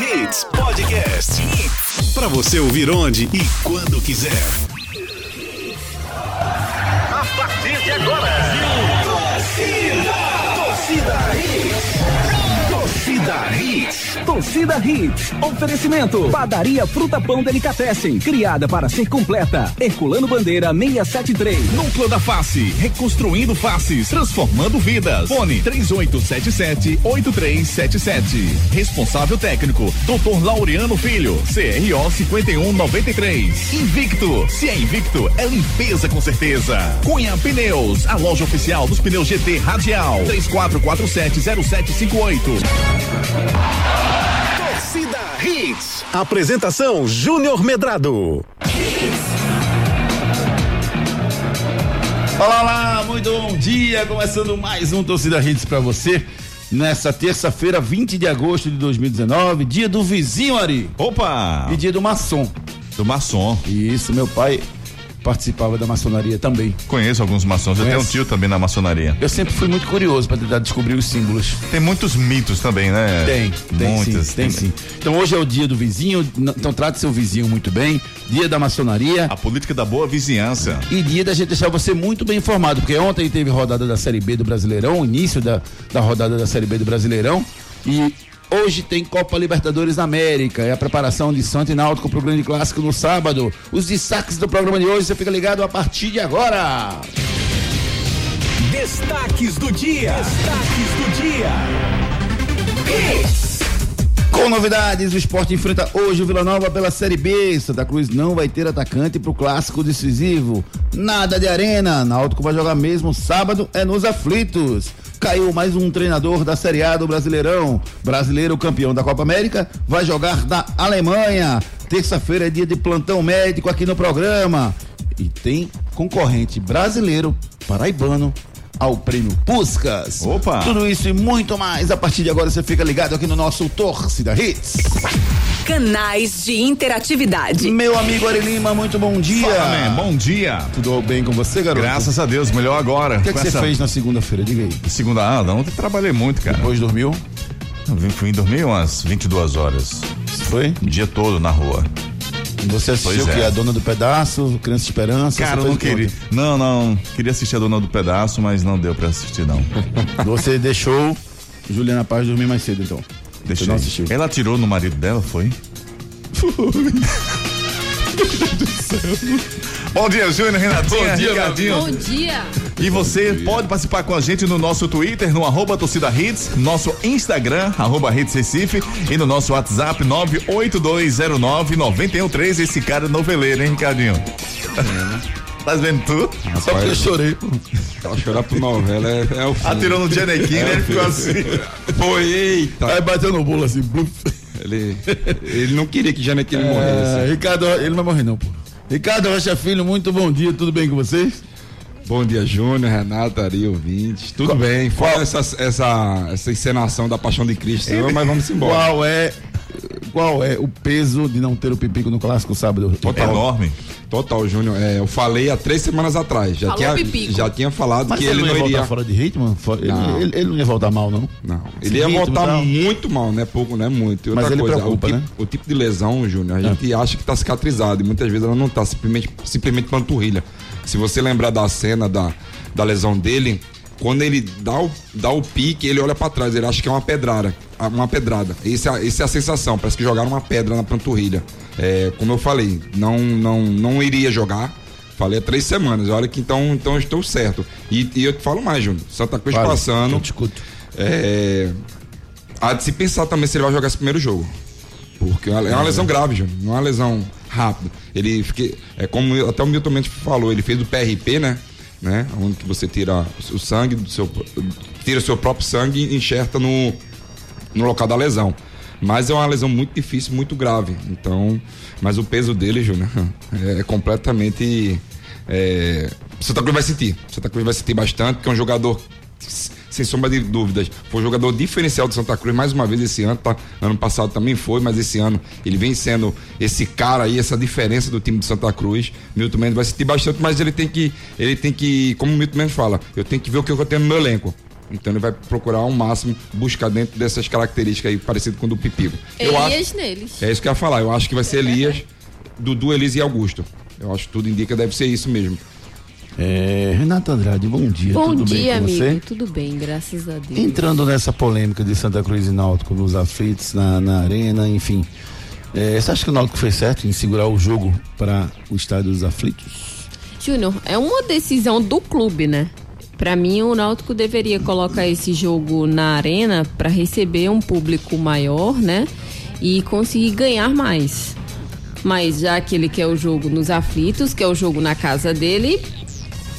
Hits Podcast. Para você ouvir onde e quando quiser. A partir de agora. Torcida, torcida Hits. Torcida Hits. Torcida Hits. Oferecimento. Padaria Fruta Pão Delicatessen. Criada para ser completa. Herculano Bandeira 673. Núcleo da Face. Reconstruindo faces. Transformando vidas. Fone 3877-8377. Responsável técnico. Dr. Laureano Filho. CRO 5193. Invicto. Se é invicto, é limpeza com certeza. Cunha Pneus. A loja oficial dos pneus GT Radial. 34470758. Torcida Hits. Apresentação Júnior Medrado. Olá, olá, muito bom dia. Começando mais um Torcida Hits para você. Nessa terça-feira, 20 de agosto de 2019, dia do vizinho Ari. Opa! E dia do maçom. Do maçom. Isso, meu pai participava da maçonaria também. Conheço alguns maçons. Eu tenho um Conhece? tio também na maçonaria. Eu sempre fui muito curioso para tentar descobrir os símbolos. Tem muitos mitos também, né? Tem, tem Muitos. sim, tem sim. Então hoje é o dia do vizinho, então trate seu vizinho muito bem. Dia da maçonaria. A política da boa vizinhança. E dia da gente deixar você muito bem informado, porque ontem teve rodada da Série B do Brasileirão, início da, da rodada da Série B do Brasileirão, e hoje tem Copa Libertadores da América, é a preparação de Santo e Náutico pro grande clássico no sábado. Os destaques do programa de hoje, você fica ligado a partir de agora. Destaques do dia. Destaques do dia. Com novidades, o esporte enfrenta hoje o Vila Nova pela Série B. Santa Cruz não vai ter atacante pro clássico decisivo. Nada de arena. Náutico vai jogar mesmo sábado, é nos aflitos. Caiu mais um treinador da Série A do Brasileirão. Brasileiro campeão da Copa América vai jogar na Alemanha. Terça-feira é dia de plantão médico aqui no programa. E tem concorrente brasileiro, paraibano, ao prêmio Puscas. Opa! Tudo isso e muito mais. A partir de agora você fica ligado aqui no nosso Torcida Hits. Canais de interatividade. Meu amigo Ari Lima, muito bom dia. Fala, man. Bom dia. Tudo bem com você, garoto? Graças a Deus, melhor agora. O que, é que você essa fez na segunda-feira? Diga aí. Segunda, ah, não, ontem trabalhei muito, cara. Depois dormiu? Eu vim- fui dormir umas 22 horas. Foi? O dia todo na rua. Você assistiu Pois o é. que? A Dona do Pedaço, Criança de Esperança? Cara, eu não queria. Não, não. Queria assistir a Dona do Pedaço, mas não deu pra assistir, não. Você deixou Juliana Paz dormir mais cedo, então. Deixei. Você não assistiu? Ela atirou no marido dela, foi? Bom dia, Júnior, Renatinha, Ricardinho. Bom dia. E você pode participar com a gente no nosso Twitter, no arroba torcida hits, nosso Instagram, arroba hits Recife e no nosso WhatsApp 98209-913. Esse cara é noveleiro, hein, Ricardinho? tá vendo tu? Só porque eu chorei. pô. Chorar por novela é, é o fim. Atirou no Janequim, né? Ele ficou assim. Foi, eita. Aí bateu no bolo assim. bluf. Ele, ele não queria que morresse. É, Ricardo, ele não vai morrer não, pô. Ricardo Rocha Filho, muito bom dia, tudo bem com vocês? Bom dia, Júnior, Renata, Ari, ouvintes. Tudo bem. Fora essa, essa, essa encenação da Paixão de Cristo, mas vamos embora. Qual é qual é o peso de não ter o Pipico no clássico sábado? É enorme. Total, Júnior. É, eu falei há três semanas atrás. Já, Falou tinha, Pipico. já tinha falado Mas que ele, ele não ia iria. voltar fora de ritmo? Ele- Não. Ele, ele não ia voltar mal, não? Não, ele ia Ritmo voltar muito mal, né? Pouco, né? Muito. E Mas outra ele coisa, preocupa, o, tipo, né? o tipo de lesão, Júnior, a gente acha que tá cicatrizado e muitas vezes ela não tá, simplesmente, simplesmente panturrilha. Se você lembrar da cena da, da lesão dele, quando ele dá o, dá o pique, ele olha pra trás, ele acha que é uma pedrada. Uma pedrada. Essa, essa é a sensação, parece que jogaram uma pedra na panturrilha. É, como eu falei, não, não, não iria jogar. Falei há três semanas, olha que então, então eu estou certo. E, e eu te falo mais, Júnior. Santa Cruz Fale, passando. eu te escuto. É, há de se pensar também se ele vai jogar esse primeiro jogo. Porque é uma- é lesão grave, Júnior. Não é uma lesão rápida. Ele fica. É como até o Milton Mendes falou, ele fez o PRP, né? Né? Onde que você tira o sangue do seu. Tira o seu próprio sangue e enxerta no, no local da lesão. Mas é uma lesão muito difícil, muito grave. Então, mas o peso dele, Júnior, é completamente. É, Santa Cruz vai sentir. Santa Cruz vai sentir bastante, porque é um jogador, sem sombra de dúvidas, foi jogador diferencial do Santa Cruz mais uma vez esse ano. Tá? Ano passado também foi, mas esse ano ele vem sendo esse cara aí, essa diferença do time de Santa Cruz. Milton Mendes vai sentir bastante, mas ele tem que, ele tem que, como o Milton Mendes fala, eu tenho que ver o que eu tenho no meu elenco. Então ele vai procurar ao máximo buscar dentro dessas características aí, parecido com o do Pipico. Eu acho, Elias neles. é isso que eu ia falar. Eu acho que vai ser Elias, Dudu, Elias e Augusto. Eu acho que tudo indica deve ser isso mesmo. É, Renato Andrade, bom dia. Bom tudo bem dia, com amigo. você? Tudo bem, graças a Deus. Entrando nessa polêmica de Santa Cruz e Náutico nos aflitos, na, na arena, enfim. É, você acha que o Náutico fez certo em segurar o jogo para o estádio dos aflitos? Júnior, é uma decisão do clube, né? Pra mim, o Náutico deveria colocar esse jogo na arena pra receber um público maior, né? E conseguir ganhar mais. Mas já que ele quer o jogo nos aflitos, que é o jogo na casa dele,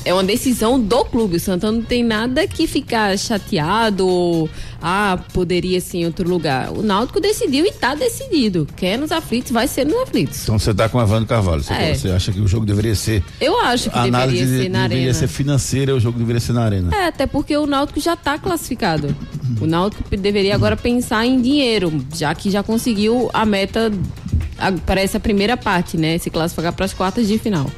é uma decisão do clube. O Santana não tem nada que ficar chateado ou, ah, poderia ser em outro lugar. O Náutico decidiu e tá decidido. Quer nos aflitos, vai ser nos aflitos. Então você está com a Evandro Carvalho. Você, É. você acha que o jogo deveria ser. Eu acho que a análise deveria ser na deveria arena. ser financeira, o jogo deveria ser na arena. É, até porque o Náutico já está classificado. O Náutico deveria agora pensar em dinheiro, já que já conseguiu a meta para essa primeira parte, né? Se classificar para as quartas de final.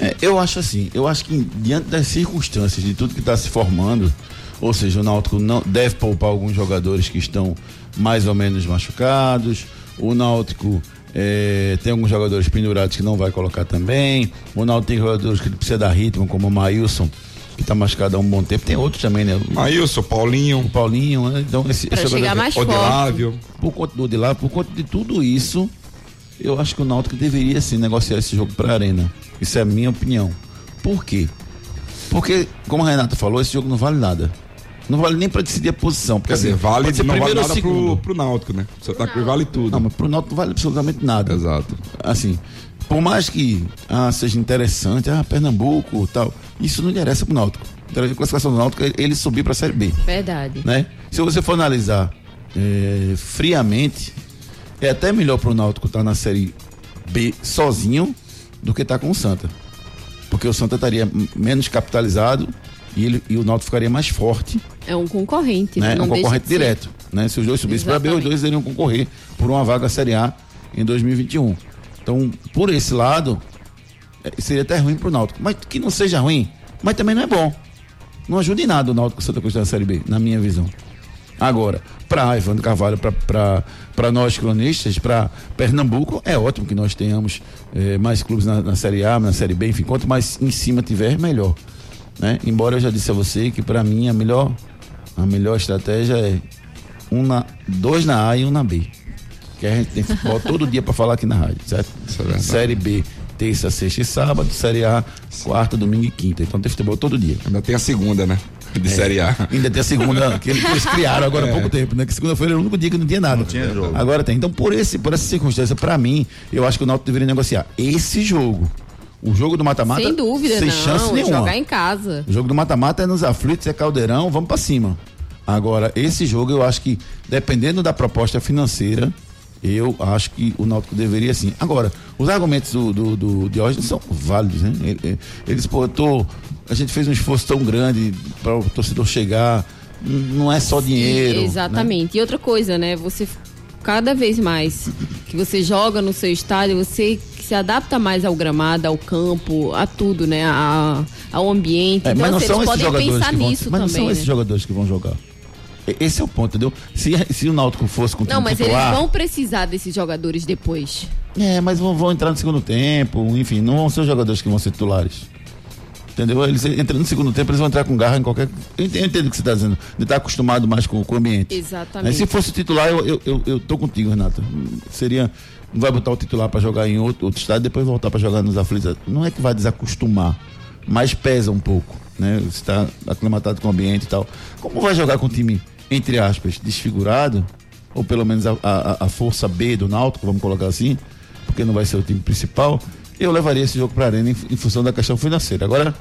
É, eu acho assim, eu acho que diante das circunstâncias de tudo que está se formando, ou seja, o Náutico não deve poupar alguns jogadores que estão mais ou menos machucados, o Náutico é, tem alguns jogadores pendurados que não vai colocar também, o Náutico tem jogadores que precisa dar ritmo, como o Maílson, que está machucado há um bom tempo, tem outros também, né? Maílson, Paulinho, O Paulinho, né? Então esse, Pra esse chegar jogador- mais forte. Odilávio. por conta do lá, por conta de tudo isso, eu acho que o Náutico deveria sim negociar esse jogo para a arena. Isso é a minha opinião. Por quê? Porque, como a Renata falou, esse jogo não vale nada. Não vale nem para decidir a posição. Porque, Quer dizer, assim, vale, pode ser não vale primeiro ou nada segundo. pro, pro Náutico, né? Santa Cruz vale tudo. Não, mas pro Náutico não vale absolutamente nada. Exato. Assim, por mais que ah, seja interessante, ah, Pernambuco tal, isso não interessa pro Náutico. A classificação do Náutico é ele subir para a Série B. Verdade. né? Se você for analisar é, friamente, é até melhor pro Náutico estar na Série B sozinho do que estar com o Santa. Porque o Santa estaria menos capitalizado e, ele, e o Náutico ficaria mais forte, É um concorrente, né? É um concorrente direto. Né? Se os dois subissem para B, os dois iriam concorrer por uma vaga Série A em 2021. Então, por esse lado, é, seria até ruim pro Náutico. Mas que não seja ruim, mas também não é bom. Não ajuda em nada o Náutico Santa Cruz na Série B, na minha visão. Agora, para Evandro Carvalho, para nós cronistas, para Pernambuco, é ótimo que nós tenhamos eh, mais clubes na, na Série A, na Série B, enfim, quanto mais em cima tiver, melhor. Né? Embora eu já disse a você que para mim a melhor, a melhor estratégia é um na, dois na A e um na B. Que a gente tem futebol todo dia para falar aqui na rádio, certo? É. Série B, terça, sexta e sábado, Série A, quarta, domingo e quinta. Então tem futebol todo dia. Ainda tem a segunda, né? De Série A. Ainda tem a segunda, que eles criaram agora há pouco tempo, né? Que segunda-feira era o único dia que não tinha nada. tinha jogo. Agora tem. Então, por, esse, por essa circunstância, pra mim, eu acho que o Náutico deveria negociar esse jogo. O jogo do mata-mata. Sem dúvida, sem não. chance nenhuma. Jogar em casa. O jogo do mata-mata é nos aflitos, é caldeirão, vamos pra cima. Agora, esse jogo eu acho que, dependendo da proposta financeira, eu acho que o Náutico deveria sim. Agora, os argumentos do, do, do Diógenes são válidos, né? Ele- ele- Eles, pô, eu tô, a gente fez um esforço tão grande para o torcedor chegar, não é só dinheiro. né? Exatamente. E outra coisa, né? Você cada vez mais que você joga no seu estádio, você se adapta mais ao gramado, ao campo, a tudo, né? A, ao ambiente. É, então, mas não assim, são eles esses podem jogadores pensar que vão, mas não também. são esses né? jogadores que vão jogar. Esse é o ponto, entendeu? Se, se o Náutico fosse com o Não, mas titular, eles vão precisar desses jogadores depois. É, mas vão, vão entrar no segundo tempo, enfim, não vão ser os jogadores que vão ser titulares. Entendeu? Eles entrando no segundo tempo, eles vão entrar com garra em qualquer. Eu entendo, o que você está dizendo, de estar acostumado mais com, com o ambiente. Exatamente. Né? Se fosse o titular, eu, eu, eu, eu tô contigo, Renata. Seria. Não vai botar o titular para jogar em outro, outro estado, depois voltar para jogar nos aflitos. Não é que vai desacostumar, mas pesa um pouco, né? Você está aclimatado com o ambiente e tal. Como vai jogar com o time, entre aspas, desfigurado, ou pelo menos a, a, a força B do Náutico, vamos colocar assim, porque não vai ser o time principal, eu levaria esse jogo para a arena em, em função da questão financeira. Agora,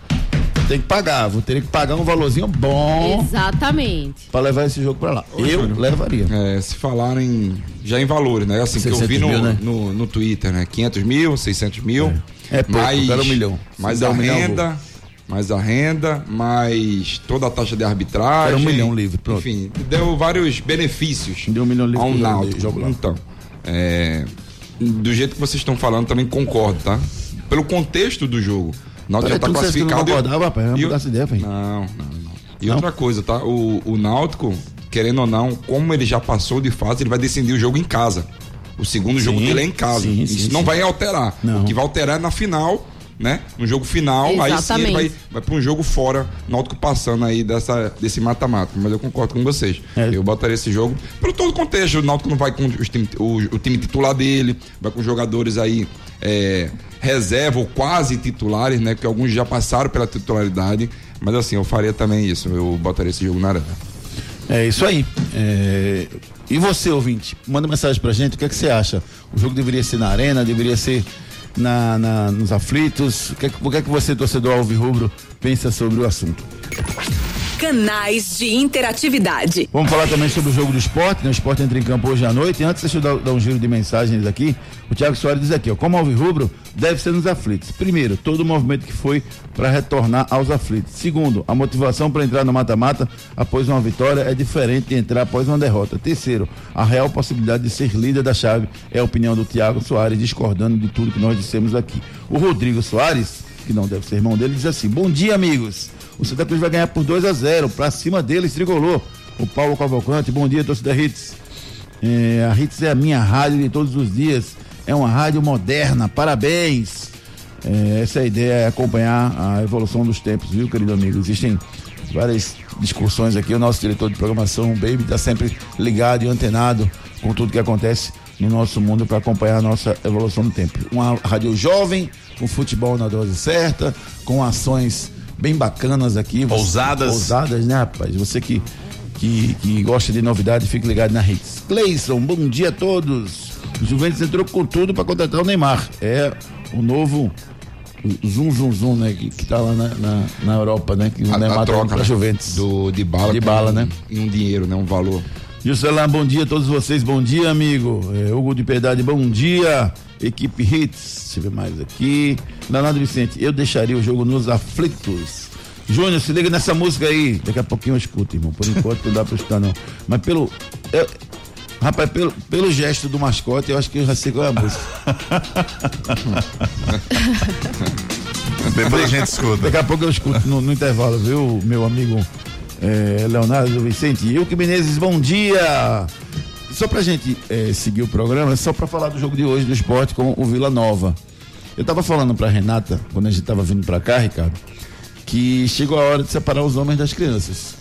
tem que pagar, vou ter que pagar um valorzinho bom Exatamente. para levar esse jogo para lá. Eu levaria. É, se falarem já em valores, né? Assim, que eu 600 vi no, mil, né? no, no Twitter, né? 500 mil, 600 mil. É pouco, eu quero um milhão. Mais a um milhão, renda, mais a renda, mais toda a taxa de arbitragem. Quero um milhão livre, pronto. Enfim, deu vários benefícios Deu um milhão livre ao pro Náutico. jogo lá. Então, é, do jeito que vocês estão falando, também concordo, tá? Pelo contexto do jogo. O Náutico Peraí, já tá que não classificado. e- concordava, rapaz, e o- mudar essa ideia. Não, não, não. E outra coisa, tá? O, o Náutico, querendo ou não, como ele já passou de fase, ele vai decidir o jogo em casa. O segundo jogo dele é em casa. sim, Isso sim, não sim. vai alterar. Não. O que vai alterar é na final, né? No jogo final, aí sim ele Exatamente. vai, vai para um jogo fora, Náutico passando aí dessa, desse mata-mata. Mas eu concordo com vocês. É. Eu botaria esse jogo pelo todo o contexto. O Náutico não vai com os time- o, o time titular dele, vai com jogadores aí é, reserva ou quase titulares, né? Que alguns já passaram pela titularidade. Mas assim, eu faria também isso. Eu botaria esse jogo na arena. É isso aí. É, E você, ouvinte, manda mensagem pra gente. O que é que você acha? O jogo deveria ser na arena, deveria ser na, na- nos aflitos? O que, é que, é que você, torcedor alvirrubro, pensa sobre o assunto? Canais de interatividade. Vamos falar também sobre o jogo do esporte, né? O esporte entra em campo hoje à noite. E antes, deixa eu dar, dar um giro de mensagens aqui. O Thiago Soares diz aqui, ó, como alvirrubro, deve ser nos aflitos. Primeiro, todo o movimento que foi para retornar aos aflitos. Segundo, a motivação para entrar no mata-mata após uma vitória é diferente de entrar após uma derrota. Terceiro, a real possibilidade de ser líder da chave é a opinião do Thiago Soares, discordando de tudo que nós dissemos aqui. O Rodrigo Soares, que não deve ser irmão dele, diz assim: Bom dia, amigos. O Santa Cruz vai ganhar por 2 a 0 Pra cima deles, trigolou. O Paulo Cavalcante, bom dia, torcida Hits. É, a Hits é a minha rádio de todos os dias. É uma rádio moderna, parabéns. É, essa é a ideia, é acompanhar a evolução dos tempos, viu, querido amigo? Existem várias discussões aqui. O nosso diretor de programação, o Baby, está sempre ligado e antenado com tudo que acontece no nosso mundo para acompanhar a nossa evolução do tempo. Uma rádio jovem, com futebol na dose certa, com ações bem bacanas aqui. Ousadas. Ousadas, né, rapaz? Você que, que, que gosta de novidade, fique ligado na Hits. Cleison, bom dia a todos. O Juventus entrou com tudo para contratar o Neymar. É o novo Zum Zum Zum, né? Que, que tá lá na, na, na Europa, né? Que o A, Neymar a tá troca pra né, Juventus. do de bala, De bala, né? E um dinheiro, né? Um valor. Juscelan, bom dia a todos vocês, bom dia, amigo. É, Hugo de Piedade, bom dia. Equipe Hits, deixa eu ver mais aqui. Leonardo Vicente, eu deixaria o jogo nos aflitos. Júnior, se liga nessa música aí. Daqui a pouquinho eu escuto, irmão. Por enquanto não dá pra escutar, não. Mas pelo. eu- rapaz, pelo, pelo gesto do mascote, eu acho que eu já sei qual é a música. Depois a gente escuta. Daqui a pouco eu escuto no, no intervalo, viu, meu amigo eh, Leonardo Vicente. Eu que Menezes, bom dia! Só pra gente eh, seguir o programa, só pra falar do jogo de hoje do esporte com o Vila Nova. Eu tava falando pra Renata, quando a gente tava vindo pra cá, Ricardo, que chegou a hora de separar os homens das crianças.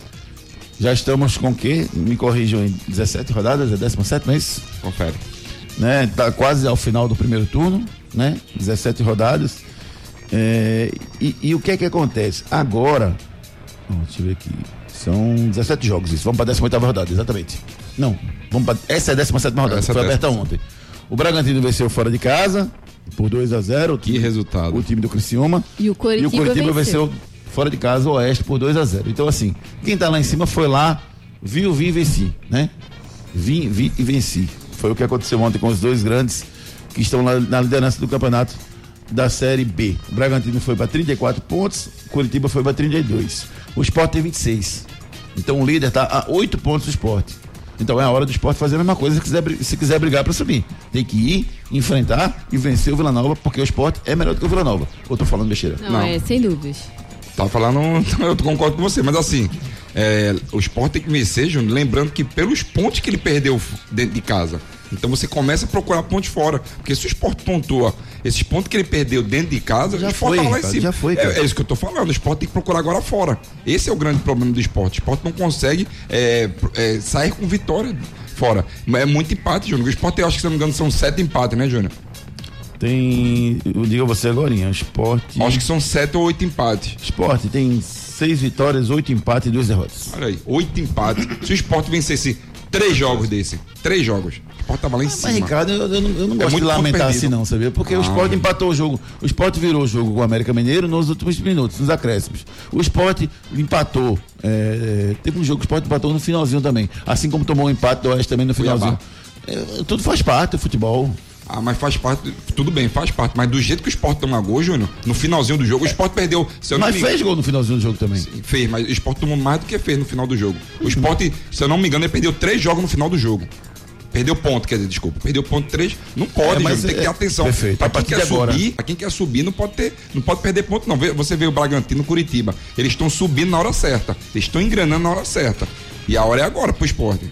Já estamos com o quê? Me corrijam em 17 rodadas, é 17, não é isso? Confere. né? Tá quase ao final do primeiro turno, né? 17 rodadas. É, e, e o que é que acontece? Agora, deixa eu ver aqui. São 17 jogos isso. Vamos para a 18 rodada, exatamente. Não, vamos para essa é a 17 rodada, Essa que foi é a aberta ontem. O Bragantino venceu fora de casa por 2 a 0 o Que resultado. o time do Criciúma. E o Coritiba, E o Curitiba venceu. venceu fora de casa o Oeste por 2 a 0 Então, assim, quem tá lá em cima foi lá, viu, vi e venci, né? Vim, vi e venci. Foi o que aconteceu ontem com os dois grandes que estão lá na liderança do campeonato da Série B. O Bragantino foi para 34 pontos, o Curitiba foi para 32. O Sport tem 26. Então o líder está a 8 pontos do Sport. Então é a hora do esporte fazer a mesma coisa se quiser, se quiser brigar para subir. Tem que ir, enfrentar e vencer o Vila Nova, porque o esporte é melhor do que o Vila Nova. Ou tô falando besteira? Não, Não. é, sem dúvidas. Tá falando, eu concordo com você, mas assim, é, o esporte tem que vencer, Júnior, lembrando que pelos pontos que ele perdeu dentro de casa. Então você começa a procurar pontos fora. Porque se o esporte pontua esses pontos que ele perdeu dentro de casa, Já o esporte foi, tá lá em cima. já foi, É-. É, isso que eu tô falando. O esporte tem que procurar agora fora. Esse é o grande problema do esporte. O esporte não consegue é, é, sair com vitória fora. Mas é muito empate, Júnior. O esporte, eu acho que, se não me engano, são sete empates, né, Júnior? Tem. Eu digo a você agora, esporte. Acho que são sete ou oito empates. Esporte tem seis vitórias, oito empates e duas derrotas. Olha aí, oito empates. Se o esporte vencesse três jogos desse, três jogos, esporte tava lá em cima. Mas, Ricardo, eu, eu não, eu não É gosto de muito ponto lamentar assim, não, sabia? Porque o Ah. esporte empatou o jogo. O esporte virou o jogo com o América Mineiro nos últimos minutos, nos acréscimos. O esporte empatou. é, teve um jogo que o esporte empatou no finalzinho também. Assim como tomou um empate do Oeste também no finalzinho. É, tudo faz parte do futebol. Ah, mas faz parte, tudo bem, faz parte. Mas do jeito que o esporte toma gol, Júnior, no finalzinho do jogo, o esporte perdeu. Se Mas fez gol no finalzinho do jogo também. Fez, mas o esporte tomou mais do que fez no final do jogo. O esporte, se eu não me engano, ele perdeu três jogos no final do jogo. Perdeu ponto, quer dizer, desculpa. Perdeu ponto 3, não pode, É, mas Júnior, tem que ter é- atenção. perfeito. Pra quem quer de agora. subir, pra quem quer subir, não pode ter, não pode perder ponto, não. Você vê o Bragantino Curitiba. Eles estão subindo na hora certa. Eles estão engranando na hora certa. E a hora é agora pro esporte.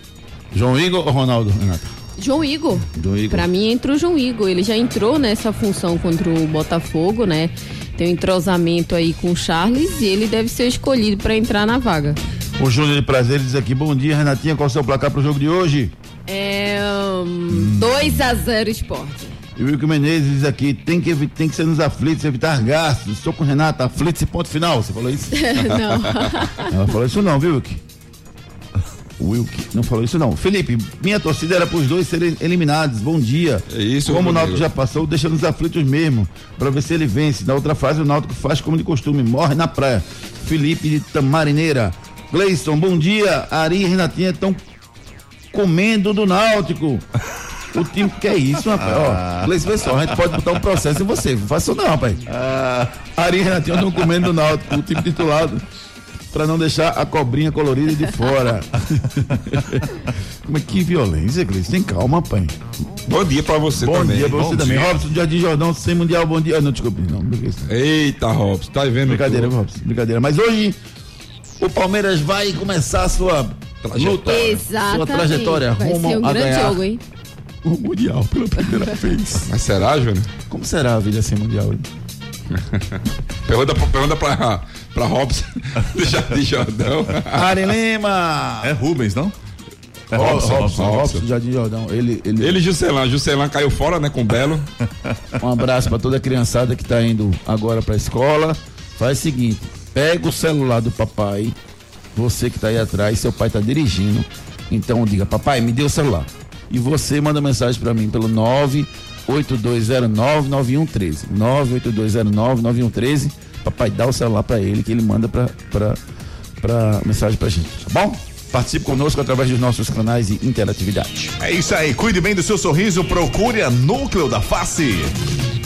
João Igor ou Ronaldo, Renata? João Igor. João Igor. Pra mim entra o João Igor. Ele já entrou nessa função contra o Botafogo, né? Tem um entrosamento aí com o Charles e ele deve ser escolhido pra entrar na vaga. O Júnior de Prazer diz aqui, bom dia, Renatinha, qual é o seu placar pro jogo de hoje? É. Um, 2 a 0 esporte. E o Wilco Menezes diz aqui, tem que, tem que ser nos aflitos, evitar gastos. Estou com Renata, aflitos e ponto final. Você falou isso? Não. Ela falou isso não, viu, Wilk? O Wilk não falou isso não. Felipe, minha torcida era para os dois serem eliminados. Bom dia. É isso, Como o. Náutico já passou, deixa nos aflitos mesmo, para ver se ele vence. Na outra fase, o Náutico faz como de costume, morre na praia. Felipe de Tamarineira. Gleison, bom dia. Ari e Renatinha estão comendo do Náutico. O time que é isso, rapaz. Ó, Gleison, pessoal, a gente pode botar um processo em você. Não faça isso não, rapaz. Ari e Renatinha estão comendo do Náutico. O time titulado para não deixar a cobrinha colorida de fora. Como é que violência, Gleison? Tem calma, pai. Bom dia pra você Bom também. dia pra você Bom também. dia. Robson Jardim Jordão, sem mundial, bom dia. Ah, Não, desculpe, não. Eita, Robson, tá vendo? Brincadeira, tudo? Robson, brincadeira. Mas hoje o Palmeiras vai começar a sua luta, Exatamente. sua trajetória Vai rumo ser um a grande ganhar jogo, hein? o mundial pela primeira vez. Mas será, Júnior? Como será a vida sem mundial? Pergunta, pra- pergunta pra, pra Robson do Jardim Jordão. Ari Lima. É Rubens, não? É Robson, Robson, Robson, Robson. Robson Jardim Jordão. Ele, ele, Ele e Juscelan. Juscelan caiu fora, né, com o Belo. Um abraço para toda a criançada que tá indo agora pra escola. Faz o seguinte: pega o celular do papai, você que tá aí atrás, seu pai tá dirigindo. Então diga, papai, me dê o celular. E você manda mensagem para mim pelo 982099113. 982099113. Papai, dá o celular para ele que ele manda pra mensagem pra gente, tá bom? Participe conosco através dos nossos canais de interatividade. É isso aí, cuide bem do seu sorriso, procure a Núcleo da Face.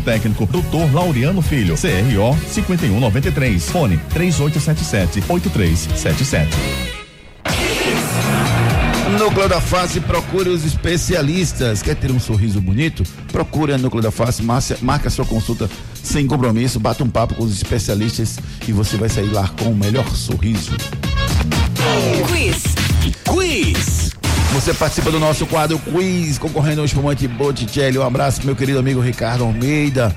técnico, Dr. Laureano Filho, CRO 5193, fone 3877-8377. Núcleo da Face, procure os especialistas. Quer ter um sorriso bonito? Procure a Núcleo da Face, marca, marca sua consulta sem compromisso, bata um papo com os especialistas e você vai sair lá com o melhor sorriso. Quiz. Quiz. Você participa do nosso quadro Quiz, concorrendo ao espumante Botticelli. Um abraço, pro meu querido amigo Ricardo Almeida.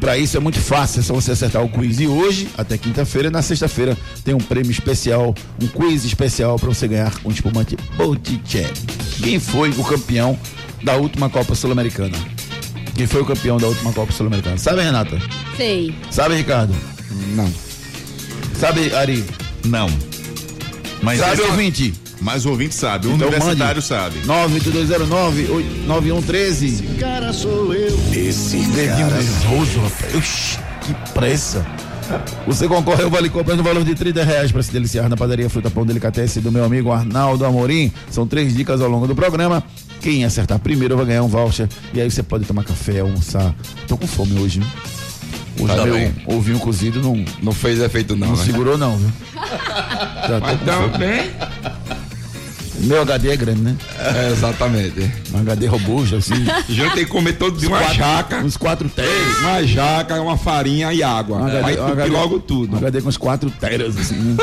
Para isso é muito fácil, é só você acertar o quiz de hoje até quinta-feira. Na sexta-feira tem um prêmio especial, um quiz especial para você ganhar um espumante Botticelli. Quem foi o campeão da última Copa Sul-Americana? Quem foi o campeão da última Copa Sul-Americana? Sabe, Renata? Sei. Sabe, Ricardo? Não. Sabe, Ari? Não. Mas, Sabe, esse- ouvinte? Mas o ouvinte sabe, o Então universitário mande. sabe. 98209-9113. Cara, sou eu. Esse Dedinho cara. nervoso, rapaz. Oxi, que pressa. Você concorre ao Vale Compras no valor de 30 reais para se deliciar na padaria Fruta Pão Delicatessen do meu amigo Arnaldo Amorim. São três dicas ao longo do programa. Quem acertar primeiro vai ganhar um voucher. E aí você pode tomar café, almoçar. Tô com fome hoje, viu? Hoje Tá meu bem. ovinho cozido não, Não fez efeito, não. não né? segurou, não, viu? Já tô Mas com fome. Meu HD é grande, né? É, exatamente. Um HD robusto, assim. Que comer todo dia uma jaca, Uns quatro teras. uma jaca, uma farinha e água. Um Vai entupir logo Um tudo. HD com uns 4 teras, assim, né?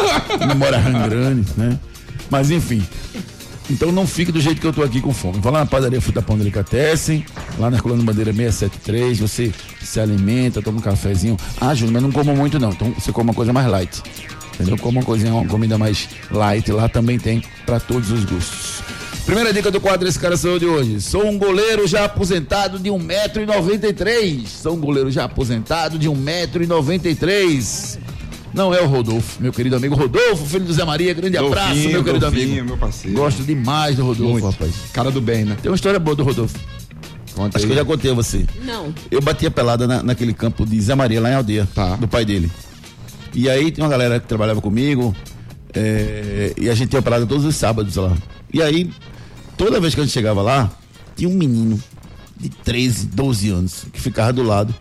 Memória RAM grande, né? Mas enfim. Então não fique do jeito que eu tô aqui com fome. Vai lá na padaria Fruta Pão Delicatessen, lá na Coluna Bandeira 673, você se alimenta, toma um cafezinho. Ah, Júnior, mas não como muito não. Então você come uma coisa mais light. Entendeu? Como uma coisinha, uma comida mais light, lá também tem para todos os gostos. Primeira dica do quadro Esse Cara Sou de hoje. Sou um goleiro já aposentado de 1,93m. Sou um goleiro já aposentado de 1,93m. Não é o Rodolfo, meu querido amigo Rodolfo, filho do Zé Maria, grande abraço, Dolfinho, meu querido Dolfinho, amigo. meu parceiro. Gosto demais do Rodolfo, Muito. rapaz. Cara do bem, né? Tem uma história boa do Rodolfo. Conta Acho aí. que eu já contei a você. Não. Eu batia pelada na- naquele campo de Zé Maria, lá em Aldeia, Tá. do pai dele. E aí tinha uma galera que trabalhava comigo, é, e a gente tinha pelada todos os sábados lá. E aí, toda vez que a gente chegava lá, tinha um menino de 13, 12 anos, que ficava do lado,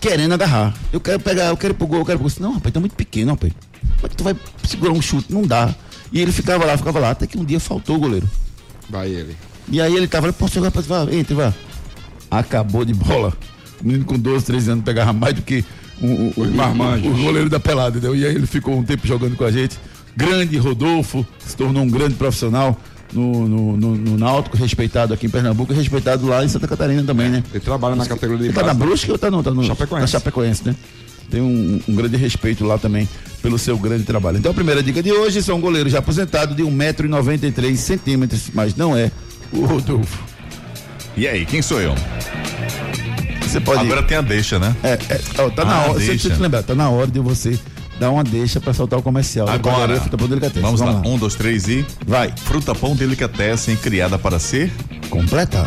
querendo agarrar. Eu quero pegar, eu quero ir pro gol, eu quero pro gol. Não, rapaz, tá muito pequeno, rapaz. Como é que tu vai segurar um chute? Não dá. E ele ficava lá, ficava lá, até que um dia faltou o goleiro. Vai ele. E aí ele tava, posso jogar, posso vai, entre, vai. Acabou de bola. O menino com 12, 13 anos pegava mais do que o, o, o, o goleiro da pelada, entendeu? E aí ele ficou um tempo jogando com a gente. Grande Rodolfo, se tornou um grande profissional no, no, no, no Náutico, respeitado aqui em Pernambuco e respeitado lá em Santa Catarina também, né? Ele trabalha na categoria de Ele tá na base. Brusque ou tá no, tá no Chapecoense. na Chapecoense, né? Tem um, um grande respeito lá também pelo seu grande trabalho. Então a primeira dica de hoje são um goleiro já aposentado de 1,93m, mas não é o Rodolfo. E aí, quem sou eu? Você pode. Agora tem a deixa, né? É, é, ó, tá na Ah, hora. Você precisa lembrar, tá na hora de você dar uma deixa pra soltar o comercial. Agora. Fruta Pão Delicatessen. Vamos lá. Um, dois, três e. Vai. Fruta Pão Delicatessen, criada para ser. Completa.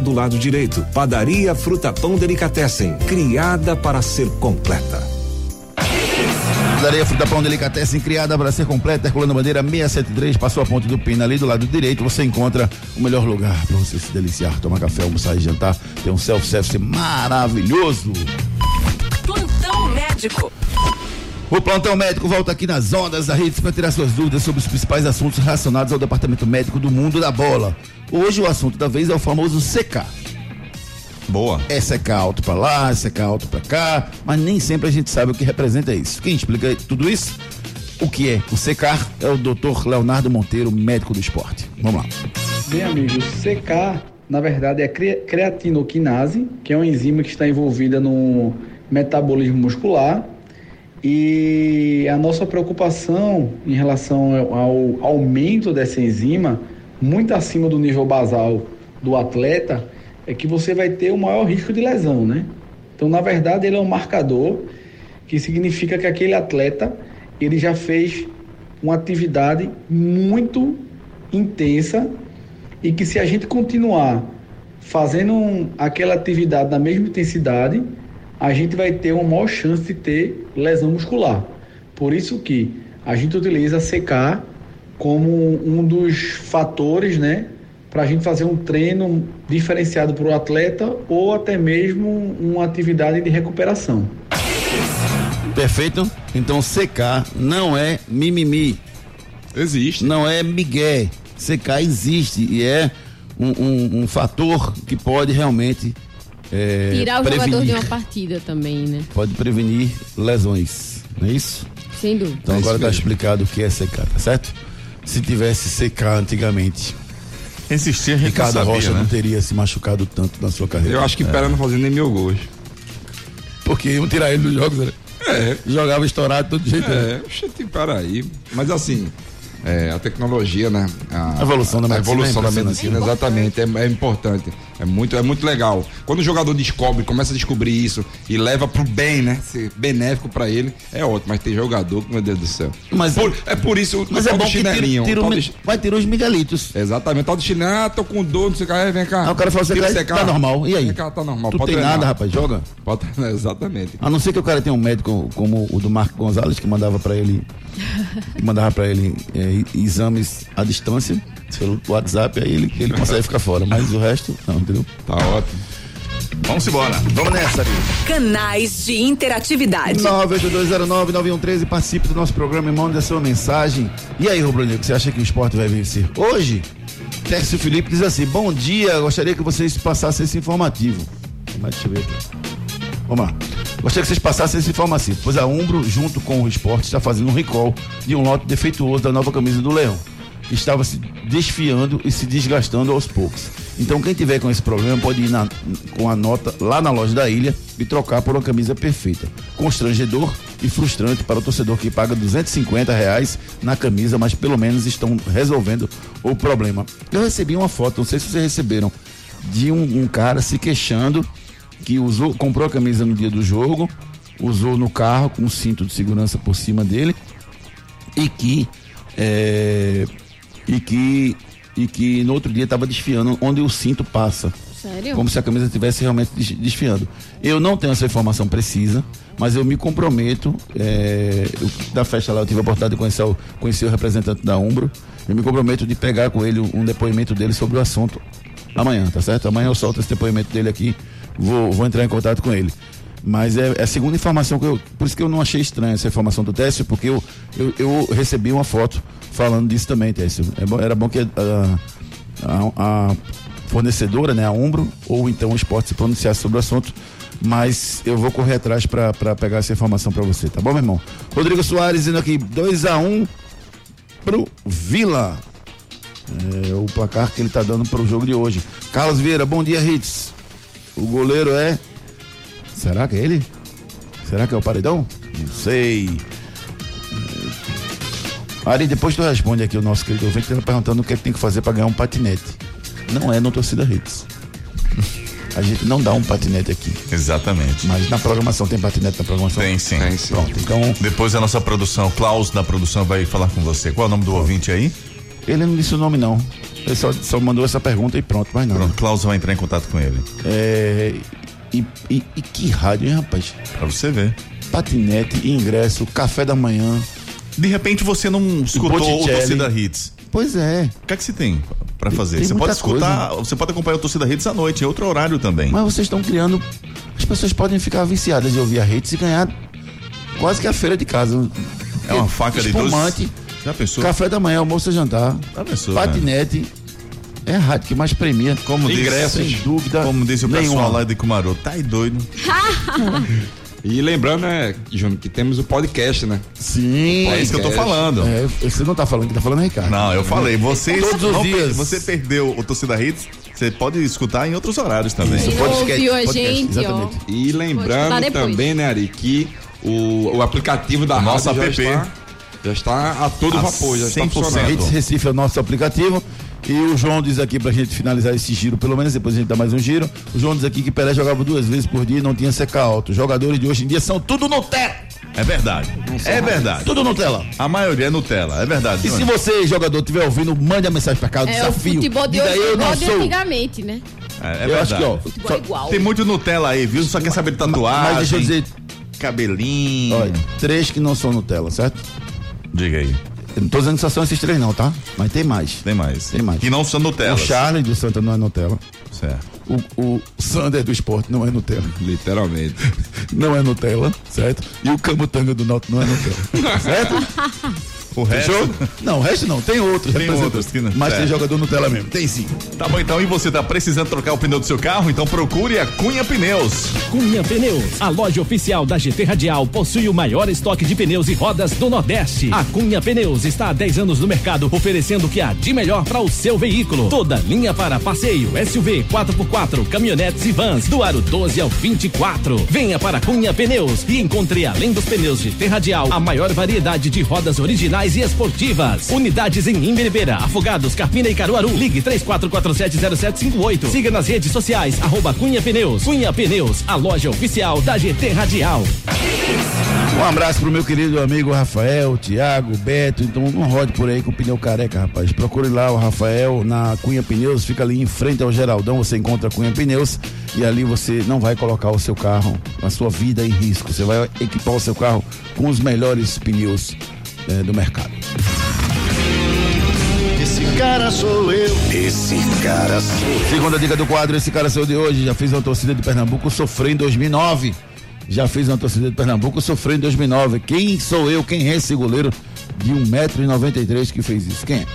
do lado direito. Padaria Fruta Pão Delicatessen, criada para ser completa. Padaria Fruta Pão Delicatessen, criada para ser completa, Herculano Bandeira 673, passou a ponte do Pina ali do lado direito, você encontra o melhor lugar para você se deliciar, tomar café, almoçar e jantar. Tem um self-service maravilhoso. Plantão médico. O plantão médico volta aqui nas ondas da rede para tirar suas dúvidas sobre os principais assuntos relacionados ao departamento médico do mundo da bola. Hoje o assunto da vez é o famoso CK. Boa. É CK alto para lá, é CK alto para cá, mas nem sempre a gente sabe o que representa isso. Quem explica tudo isso? O que é o CK é o Dr. Leonardo Monteiro, médico do esporte. Vamos lá. Bem, amigos, CK, na verdade, é cre- creatinoquinase, que é uma enzima que está envolvida no metabolismo muscular. E a nossa preocupação em relação ao aumento dessa enzima, muito acima do nível basal do atleta, é que você vai ter o maior risco de lesão, né? Então, na verdade, ele é um marcador que significa que aquele atleta ele já fez uma atividade muito intensa e que se a gente continuar fazendo aquela atividade na mesma intensidade, a gente vai ter uma maior chance de ter lesão muscular. Por isso que a gente utiliza a CK como um dos fatores, né, para a gente fazer um treino diferenciado para o atleta ou até mesmo uma atividade de recuperação. Perfeito? Então CK não é mimimi. Existe. Não é migué. CK existe e é um, um- um fator que pode realmente é, Tirar o jogador prevenir, de uma partida também, né? pode prevenir lesões, não é isso? Sem dúvida. Então É agora está explicado o que é CK, tá certo? Se tivesse CK antigamente, gente Ricardo não sabia, Rocha né? não teria se machucado tanto na sua carreira. Eu acho que é. Pera não fazia nem mil gols. Porque iam tirar ele dos jogos, né? É. Jogava estourado de todo jeito. né? É, oxente, peraí. Mas assim, é, a tecnologia, né? A, A evolução da a medicina evolução é da medicina, exatamente. É, é importante. É muito, é muito legal. Quando o jogador descobre, começa a descobrir isso e leva pro bem, né? Ser benéfico pra ele, é ótimo. Mas tem jogador, meu Deus do céu. Mas- Por- é por isso Mas é bom que tira, tira o do- vai tirar os migalitos. Exatamente, tal do chinelo, ah, tô com dor, não sei o que, aí, vem cá. Aí o cara fala, você Tira tá- tá normal, e aí? Vem cá, tá normal. Tu pode tem treinar. nada, rapaz, joga. Pode exatamente. A não ser que o cara tenha um médico como o do Marco Gonzalez, que mandava pra ele que mandava para ele é, exames à distância pelo WhatsApp, aí ele, ele consegue ficar fora. Mas o resto, não, entendeu? Tá ótimo. Vamos embora. Vamos nessa, Ari. Canais de interatividade. 982099113, participe do nosso programa e mande a sua mensagem. E aí, Rubro Negro, você acha que o esporte vai vencer hoje? Tércio Felipe diz assim: Bom dia, gostaria que vocês passassem esse informativo. Mas deixa eu ver aqui. Vamos lá. Gostaria que vocês passassem essa informação, pois a Umbro, junto com o esporte, está fazendo um recall de um lote defeituoso da nova camisa do Leão. Estava se desfiando e se desgastando aos poucos. Então, quem tiver com esse problema pode ir na- com a nota lá na loja da ilha e trocar por uma camisa perfeita. Constrangedor e frustrante para o torcedor que paga 250 reais na camisa, mas pelo menos estão resolvendo o problema. Eu recebi uma foto, não sei se vocês receberam, de um, um cara se queixando que usou, comprou a camisa no dia do jogo, usou no carro com um cinto de segurança por cima dele e que é, e que e que no outro dia estava desfiando onde o cinto passa. Sério? Como se a camisa estivesse realmente des- desfiando. Eu não tenho essa informação precisa, mas eu me comprometo. é, eu- da festa lá eu tive a oportunidade de conhecer o, conhecer o representante da Umbro. Eu me comprometo de pegar com ele um depoimento dele sobre o assunto amanhã, tá certo? Amanhã eu solto esse depoimento dele aqui, vou, vou entrar em contato com ele. Mas é, é a segunda informação que eu. Por isso que eu não achei estranha essa informação do Técio, porque eu, eu, eu recebi uma foto falando disso também, Técio. É bom- era bom que a, a- a fornecedora, né, a Umbro, ou então o esporte se pronunciasse sobre o assunto. Mas eu vou correr atrás para pegar essa informação para você, tá bom, meu irmão? Rodrigo Soares indo aqui, 2 a 1 um pro Vila. É o placar que ele tá dando pro jogo de hoje. Carlos Vieira, bom dia, Hits. O goleiro é. Será que é ele? Será que é o Paredão? Não sei. É. Ari, depois tu responde aqui o nosso querido ouvinte, ele tá perguntando o que, é que tem que fazer para ganhar um patinete. Não é no Torcida Hits. A gente não dá um patinete aqui. Exatamente. Mas na programação tem patinete na programação? Tem sim. Tem sim. Pronto, então Depois a nossa produção, Klaus da produção vai falar com você. Qual é o nome do ouvinte aí? Ele não disse o nome não. Ele só, só mandou essa pergunta e pronto, mais nada. Pronto, Klaus vai entrar em contato com ele. É, e, e- e que rádio, hein, rapaz? Pra você ver. Patinete, ingresso, café da manhã. De repente você não escutou o. Torcida Hits. Pois é. O que é que você tem pra fazer? tem você pode escutar, coisa. você pode acompanhar o Torcida Hits à noite, em outro horário também. Mas vocês estão criando. As pessoas podem ficar viciadas de ouvir a rede e ganhar quase que a feira de casa. É uma faca de dois- Já pensou? café da manhã, almoço e jantar, Já pensou, né? patinete. É a rádio que mais premia. Como Ingressos, sem dúvida. Como diz o nenhuma. pessoal lá de Cumaru, tá aí doido. E lembrando, né, Júnior, que temos o podcast, né? Sim. É isso que eu tô falando. É, você não tá falando, quem tá falando é Ricardo. Não, eu falei, você Todos os per- dias. você perdeu o Torcida Hits, você pode escutar em outros horários também. Isso, ouviu a gente, ó. exatamente. E Vou escutar lembrando também, né, Ari, que o, o aplicativo da já app. está, já está a todo A vapor, já está 100%. funcionando. Hits Recife é o nosso aplicativo. E o João diz aqui pra gente finalizar esse giro, pelo menos depois a gente dá mais um giro. O João diz aqui que Pelé jogava duas vezes por dia e não tinha seca alto. Jogadores de hoje em dia são tudo Nutella. É verdade. É verdade. Tudo Nutella. A maioria é Nutella, é verdade. E se você, jogador, estiver ouvindo, mande a mensagem pra cá, o É, o desafio. futebol de hoje eu é igual não sou. antigamente, né? É, é eu verdade. acho que, ó. Futebol só- é igual. Tem muito Nutella aí, viu? Só quer saber de tatuagem. mas deixa eu dizer, Cabelinho. olha, três que não são Nutella, certo? Diga aí. Eu não tô dizendo que só são esses três, não, tá? Mas tem mais. Tem mais. Tem mais. Que não são Nutella. O Charlie do Santa não é Nutella. Certo. O, o Sander do esporte não é Nutella. Literalmente. Não é Nutella, certo? E o Camutanga do Náutico não é Nutella. certo? O resto. Fechou? Não, o resto não. Tem outros. Tem outros que não- Mas tem certo. jogador Nutella mesmo. Tem sim. Tá bom então, e você tá precisando trocar o pneu do seu carro? Então procure a Cunha Pneus. Cunha Pneus, a loja oficial da GT Radial, possui o maior estoque de pneus e rodas do Nordeste. A Cunha Pneus está há 10 anos no mercado, oferecendo o que há de melhor para o seu veículo. Toda linha para passeio, SUV, 4x4, caminhonetes e vans, do aro 12 ao 24. Venha para Cunha Pneus e encontre, além dos pneus GT Radial, a maior variedade de rodas originais e esportivas. Unidades em Imberibeira, Afogados, Carpina e Caruaru. Ligue 34470758. Siga nas redes sociais, arroba Cunha Pneus. Cunha Pneus, a loja oficial da GT Radial. Um abraço pro meu querido amigo Rafael, Thiago, Beto. Então não rode por aí com o pneu careca, rapaz. Procure lá o Rafael na Cunha Pneus, fica ali em frente ao Geraldão. Você encontra Cunha Pneus e ali você não vai colocar o seu carro, a sua vida em risco. Você vai equipar o seu carro com os melhores pneus eh, do mercado. Esse cara sou eu. Esse cara sou eu. Segunda dica do quadro, esse cara seu de hoje já fez uma torcida de Pernambuco sofrer em 2009. Já fez uma torcida de Pernambuco sofrer em 2009. Quem sou eu? Quem é esse goleiro de 1,93m que fez isso? Quem é?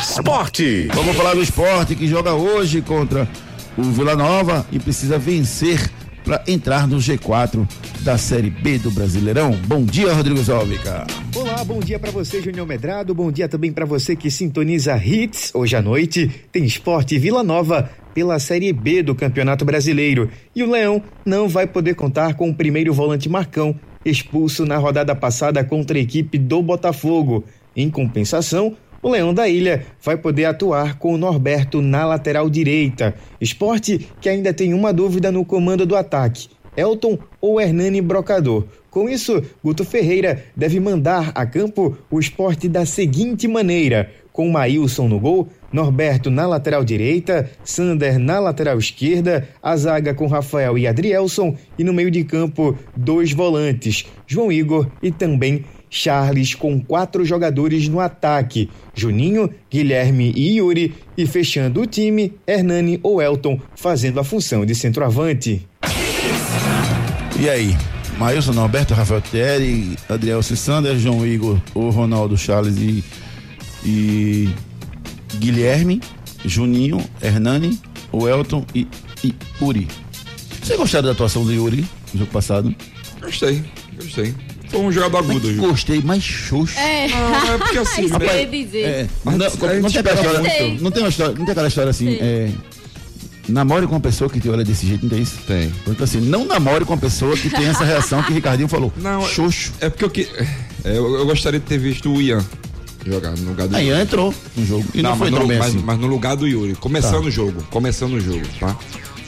Esporte. Vamos falar do esporte que joga hoje contra o Vila Nova e precisa vencer para entrar no G4 da Série B do Brasileirão. Bom dia, Rodrigo Zóvica. Olá, bom dia para você, Júnior Medrado. Bom dia também para você que sintoniza Hits. Hoje à noite tem Esporte Vila Nova pela Série B do Campeonato Brasileiro. E o Leão não vai poder contar com o primeiro volante Marcão, expulso na rodada passada contra a equipe do Botafogo. Em compensação, o Leão da Ilha vai poder atuar com o Norberto na lateral direita. Esporte que ainda tem uma dúvida no comando do ataque. Elton ou Hernani Brocador. Com isso, Guto Ferreira deve mandar a campo o esporte da seguinte maneira: com Maílson no gol, Norberto na lateral direita, Sander na lateral esquerda, a zaga com Rafael e Adrielson e no meio de campo dois volantes, João Igor e também Charles com quatro jogadores no ataque, Juninho, Guilherme e Yuri e fechando o time, Hernani ou Elton fazendo a função de centroavante. E aí? Maílson, Norberto, Rafael Thierry, Adriel Sander, João Igor, o Ronaldo Charles e, e Guilherme, Juninho, Hernani, o Elton e, e Uri. Você gostaram da atuação do Yuri no jogo passado? Gostei, gostei. Foi um jogador agudo. Mas gostei, mais xoxo. É, Ah, é porque assim, Isso né? ia dizer. É, não, não, não gente tem aquela não tem uma história, não tem aquela história assim, Sim. é, namore com uma pessoa que te olha desse jeito, não tem isso? Tem. Então assim, não namore com uma pessoa que tem essa reação que o Ricardinho falou. Não, é- xoxo. É porque eu, que, é, eu, eu gostaria de ter visto o Ian jogar no lugar do Aí entrou no jogo e não, foi mas, tão no, bem mas, assim. mas no lugar do Yuri. Começando Tá. o jogo. Começando o jogo, tá?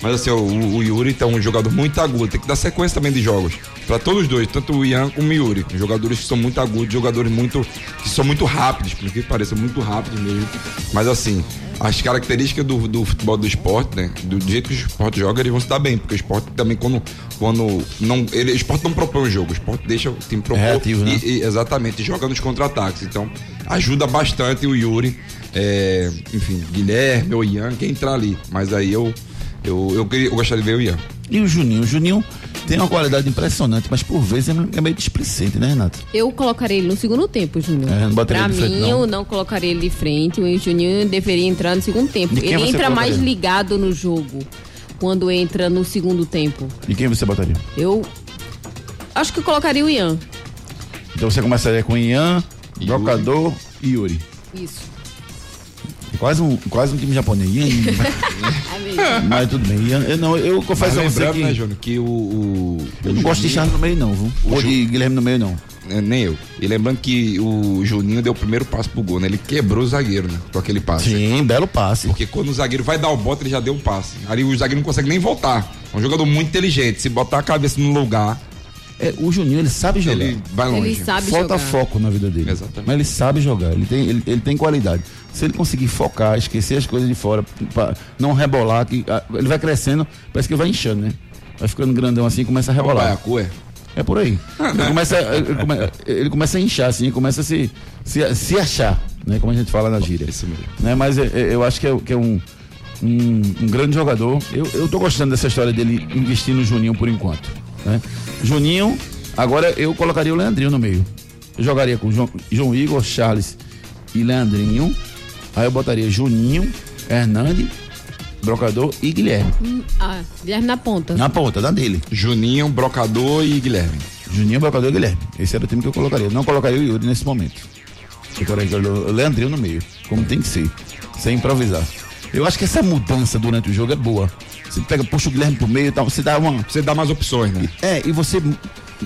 Mas assim, o, o Yuri tá um jogador muito agudo. Tem que dar sequência também de jogos. Pra todos os dois, tanto o Ian como o Yuri. Jogadores que são muito agudos, jogadores muito. que são muito rápidos, por que pareça, muito rápidos mesmo. Mas assim, as características do, do futebol do esporte, né? Do jeito que o esporte joga, eles vão se dar bem. Porque o esporte também, quando. quando não, ele, o esporte não propõe o jogo, o esporte deixa o time propor. reativo, né? e- e- exatamente, joga nos contra-ataques. Então, ajuda bastante o Yuri. é, enfim, Guilherme ou Ian, quem entrar ali. Mas aí eu, eu, eu, queria- eu gostaria de ver o Ian. E o Juninho? O Juninho tem uma qualidade impressionante, mas por vezes é é meio displicente, né, Renato? Eu colocaria ele no segundo tempo, Júnior. É, não pra ele de frente, mim, não. eu não colocaria ele de frente. O Juninho deveria entrar no segundo tempo. Ele entra mais ligado no jogo quando entra no segundo tempo. E quem você botaria? Eu acho que eu colocaria o Ian. Então você começaria com Ian, Brocador e Yuri. Isso. Quase um, quase um time japonês. Ian, mas tudo bem. Eu, não, eu confesso a você lembrando, que né, Júnior, que o. o eu não o gosto de Charles no meio, não, viu? O Ou Ju- de Guilherme no meio, não. É, nem eu. E lembrando que o Juninho deu o primeiro passo pro gol, né? Ele quebrou o zagueiro, né? Com aquele passe. Sim, belo passe. Porque quando o zagueiro vai dar o bote, ele já deu um passe. Ali o zagueiro não consegue nem voltar. É um jogador muito inteligente. Se botar a cabeça no lugar, É, o Juninho, ele sabe jogar. ele vai longe. Ele sabe Falta jogar. foco na vida dele. Exatamente. Mas ele sabe jogar, ele tem, ele, ele tem qualidade. Se ele conseguir focar, esquecer as coisas de fora, pra não rebolar, que, ah, ele vai crescendo, parece que vai inchando, né? Vai ficando grandão assim e começa a rebolar. Baiacu é. É por aí. Ele começa, ele, come- ele começa a inchar, assim, começa a se, se, se achar, né? Como a gente fala na gíria. Isso mesmo. Né? Mas é- é- eu acho que é, que é um, um, um grande jogador. Eu, eu tô gostando dessa história dele investir no Juninho por enquanto. Né? Juninho, agora eu colocaria o Leandrinho no meio. Eu jogaria com João, João Igor, Charles e Leandrinho. Aí eu botaria Juninho, Hernande, Brocador e Guilherme. Hum, Ah, Guilherme na ponta. Na ponta, da dele. Juninho, Brocador e Guilherme. Juninho, Brocador e Guilherme. Esse era o time que eu colocaria. Não colocaria o Yuri nesse momento. Eu colocaria o Leandrinho no meio, como tem que ser. Sem improvisar. Eu acho que essa mudança durante o jogo é boa. Você pega, puxa o Guilherme pro meio e tal, você dá uma. Você dá mais opções, né? É, e você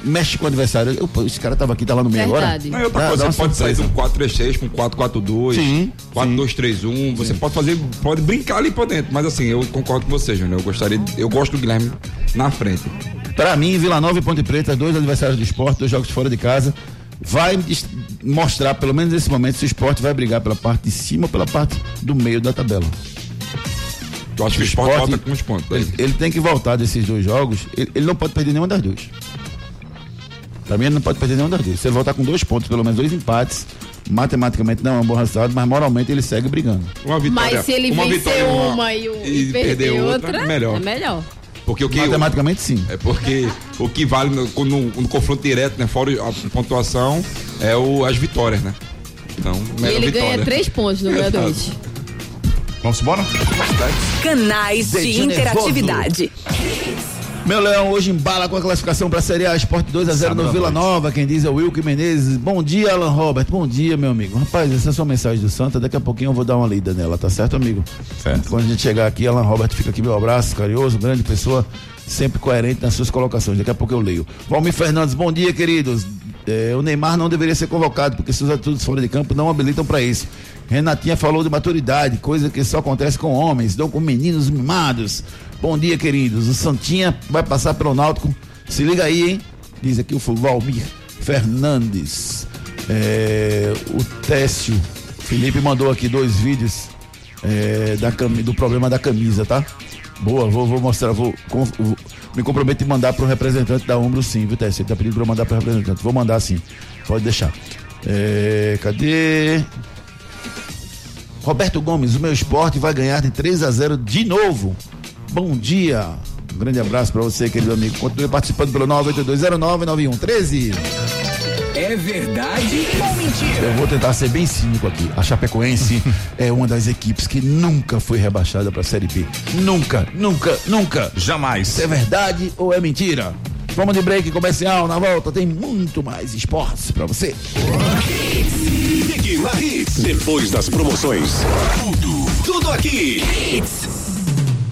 mexe com o adversário. Eu, pô, esse cara tava aqui, tá lá no meio Verdade. Não, agora. e outra Dá- coisa, dá você pode sair surpresa. do 4-3-3 com 4-4-2, Sim, 4-2-3-1. Você pode fazer, pode brincar ali por dentro. Mas assim, eu concordo com você, Júnior. Eu gostaria, de- eu gosto do Guilherme na frente. Pra mim, Vila Nova e Ponte Preta, dois adversários do esporte, dois jogos fora de casa. Vai mostrar, pelo menos nesse momento, se o esporte vai brigar pela parte de cima ou pela parte do meio da tabela. Eu acho que o esporte Esporte- volta com os pontos. Ele, ele tem que voltar desses dois jogos. Ele, ele não pode perder nenhuma das duas. Pra mim, ele não pode perder nenhuma das duas. Se ele voltar com dois pontos, pelo menos dois empates, matematicamente não é um bom resultado, mas moralmente ele segue brigando. Uma vitória, Mas se ele uma vencer vitória, uma, e, o- e perder outra, melhor. é melhor. Porque o que Matematicamente, sim. É porque o que vale no, no- no confronto direto, né? Fora a pontuação, é o, as vitórias, né? Então, E ele vitória. ganha três pontos no graduate. Vamos embora? Canais de nervoso. interatividade. Meu Leão hoje embala com a classificação para a Série A Esporte 2 a 0 no Vila Nova. Quem diz é o Wilke Menezes. Bom dia, Alan Robert. Bom dia, meu amigo. Rapaz, essa é a sua mensagem do Santa. Daqui a pouquinho eu vou dar uma lida nela, tá certo, amigo? Certo. Quando a gente chegar aqui, Alan Robert fica aqui meu abraço, carinhoso, grande pessoa, sempre coerente nas suas colocações. Daqui a pouco eu leio. Valmir Fernandes, bom dia, queridos. É, o Neymar não deveria ser convocado, porque seus atitudes fora de campo não habilitam para isso. Renatinha falou de maturidade, coisa que só acontece com homens, não com meninos mimados. Bom dia, queridos. O Santinha vai passar pelo Náutico. Se liga aí, hein? Diz aqui o Valmir Fernandes. É, o Técio. Felipe mandou aqui dois vídeos é, da do problema da camisa, tá? Boa, vou, vou mostrar, vou- me comprometo em mandar pro representante da Umbro sim, viu? Ele tá pedindo pra eu mandar pro representante. Vou mandar sim. Pode deixar. É, cadê? Roberto Gomes, o meu esporte vai ganhar de 3 a 0 de novo. Bom dia. Um grande abraço para você, querido amigo. Continue participando pelo 982099113. É verdade ou mentira? Eu vou tentar ser bem cínico aqui. A Chapecoense é uma das equipes que nunca foi rebaixada para a Série B. Nunca, nunca, nunca. Jamais. É verdade ou é mentira? Vamos de break comercial. Na volta tem muito mais esportes para você. Fique na Hits. Depois das promoções. Tudo, tudo aqui.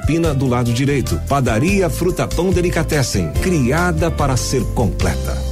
Pina do lado direito. Padaria Fruta Pão Delicatessen, criada para ser completa.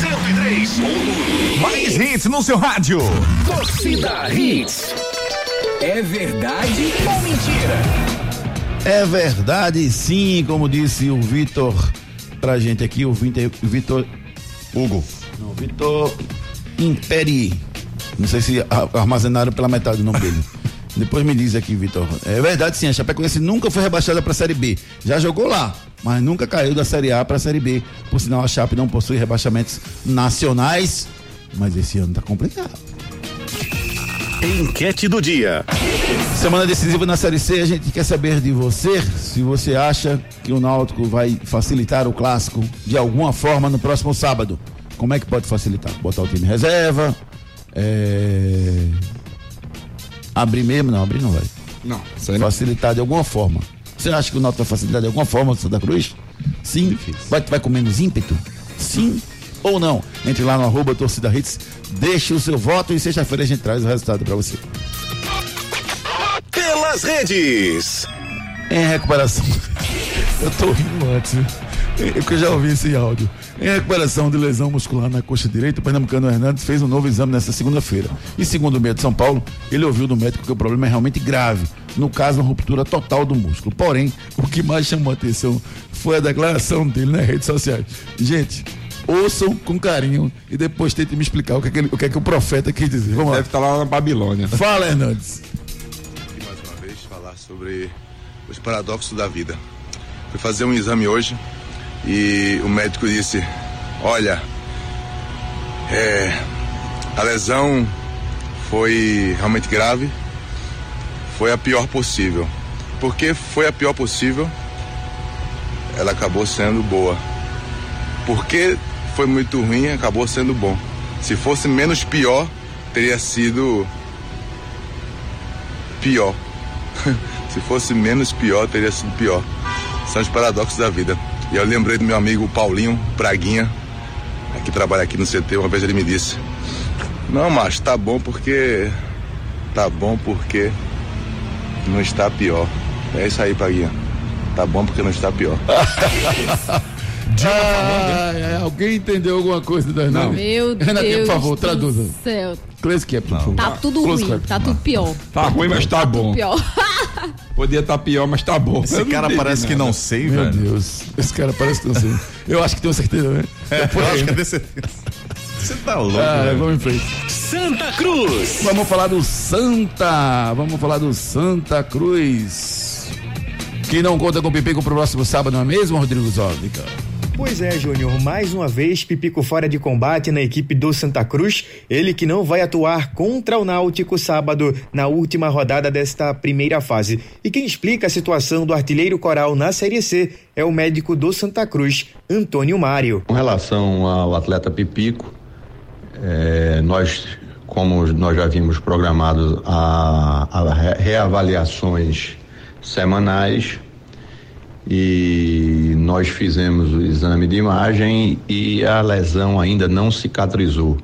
103. Mais hits no seu rádio. Torcida Hits. É verdade ou mentira? É verdade, sim, como disse o Vitor pra gente aqui, o Vitor- Hugo. Não, Vitor Imperi. Não sei se armazenaram pela metade o nome dele. Depois me diz aqui, Vitor. É verdade, sim, a Chapecoense nunca foi rebaixada para a Série B. Já jogou lá, mas nunca caiu da Série A para a Série B. Por sinal, a Chape não possui rebaixamentos nacionais, mas esse ano tá complicado. Enquete do dia. Semana decisiva na Série C, a gente quer saber de você se você acha que o Náutico vai facilitar o clássico de alguma forma no próximo sábado. Como é que pode facilitar? Botar o time em reserva? É... Abrir mesmo? Não, abrir não vai. Não. Facilitar de alguma forma. Você acha que o Náutico vai facilitar de alguma forma o Santa Cruz? Sim. Vai, vai com menos ímpeto? Sim ou não? Entre lá no arroba torcida hits, deixe o seu voto e sexta-feira a gente traz o resultado para você. Pelas redes. Em recuperação. Eu tô rindo antes, viu? É porque eu já ouvi esse áudio. Em recuperação de lesão muscular na coxa direita, o pernambucano Hernandes fez um novo exame nesta segunda-feira. E segundo o meio de São Paulo, ele ouviu do médico que o problema é realmente grave. No caso, uma ruptura total do músculo. Porém, o que mais chamou a atenção foi a declaração dele nas redes sociais. Gente, ouçam com carinho e depois tentem me explicar o que é que, ele- o, que é que o profeta quis dizer. Vamos lá. Deve estar lá na Babilônia. Fala, Hernandes. aqui mais uma vez falar sobre os paradoxos da vida. Fui fazer um exame hoje e o médico disse: Olha, é, a lesão foi realmente grave, foi a pior possível. Porque foi a pior possível, ela acabou sendo boa. Porque foi muito ruim, acabou sendo bom. Se fosse menos pior, teria sido pior. Se fosse menos pior, teria sido pior. São os paradoxos da vida. E eu lembrei do meu amigo Paulinho Praguinha, que trabalha aqui no CT, uma vez ele me disse: Não, macho, tá bom porque. Tá bom porque não está pior. É isso aí, Praguinha. Tá bom porque não está pior. Ah, é, alguém entendeu alguma coisa da Hernandes? Meu Deus por favor, do traduza. céu. Close cap, por favor. Tá tudo Close ruim, cap. tá tudo pior. Tá ruim, mas tá bom. Pior. Podia estar pior, mas tá bom. Esse Eu cara parece que nada. não sei, Meu velho. Deus, esse cara parece que não sei. Eu acho que tenho certeza, né? É, eu aí, acho que né? é desse... Você tá louco, Ah, velho. vamos em frente. Santa Cruz. Vamos falar do Santa. Vamos falar do Santa Cruz. Que não conta com o Pipico pro próximo sábado, não é mesmo, Rodrigo Zólica? Pois é, Júnior, mais uma vez Pipico fora de combate na equipe do Santa Cruz, ele que não vai atuar contra o Náutico sábado na última rodada desta primeira fase. E quem explica a situação do artilheiro coral na Série C é o médico do Santa Cruz, Antônio Mário. Com relação ao atleta Pipico, eh, nós, como nós já vimos programados a, a re- reavaliações semanais e nós fizemos o exame de imagem e a lesão ainda não cicatrizou.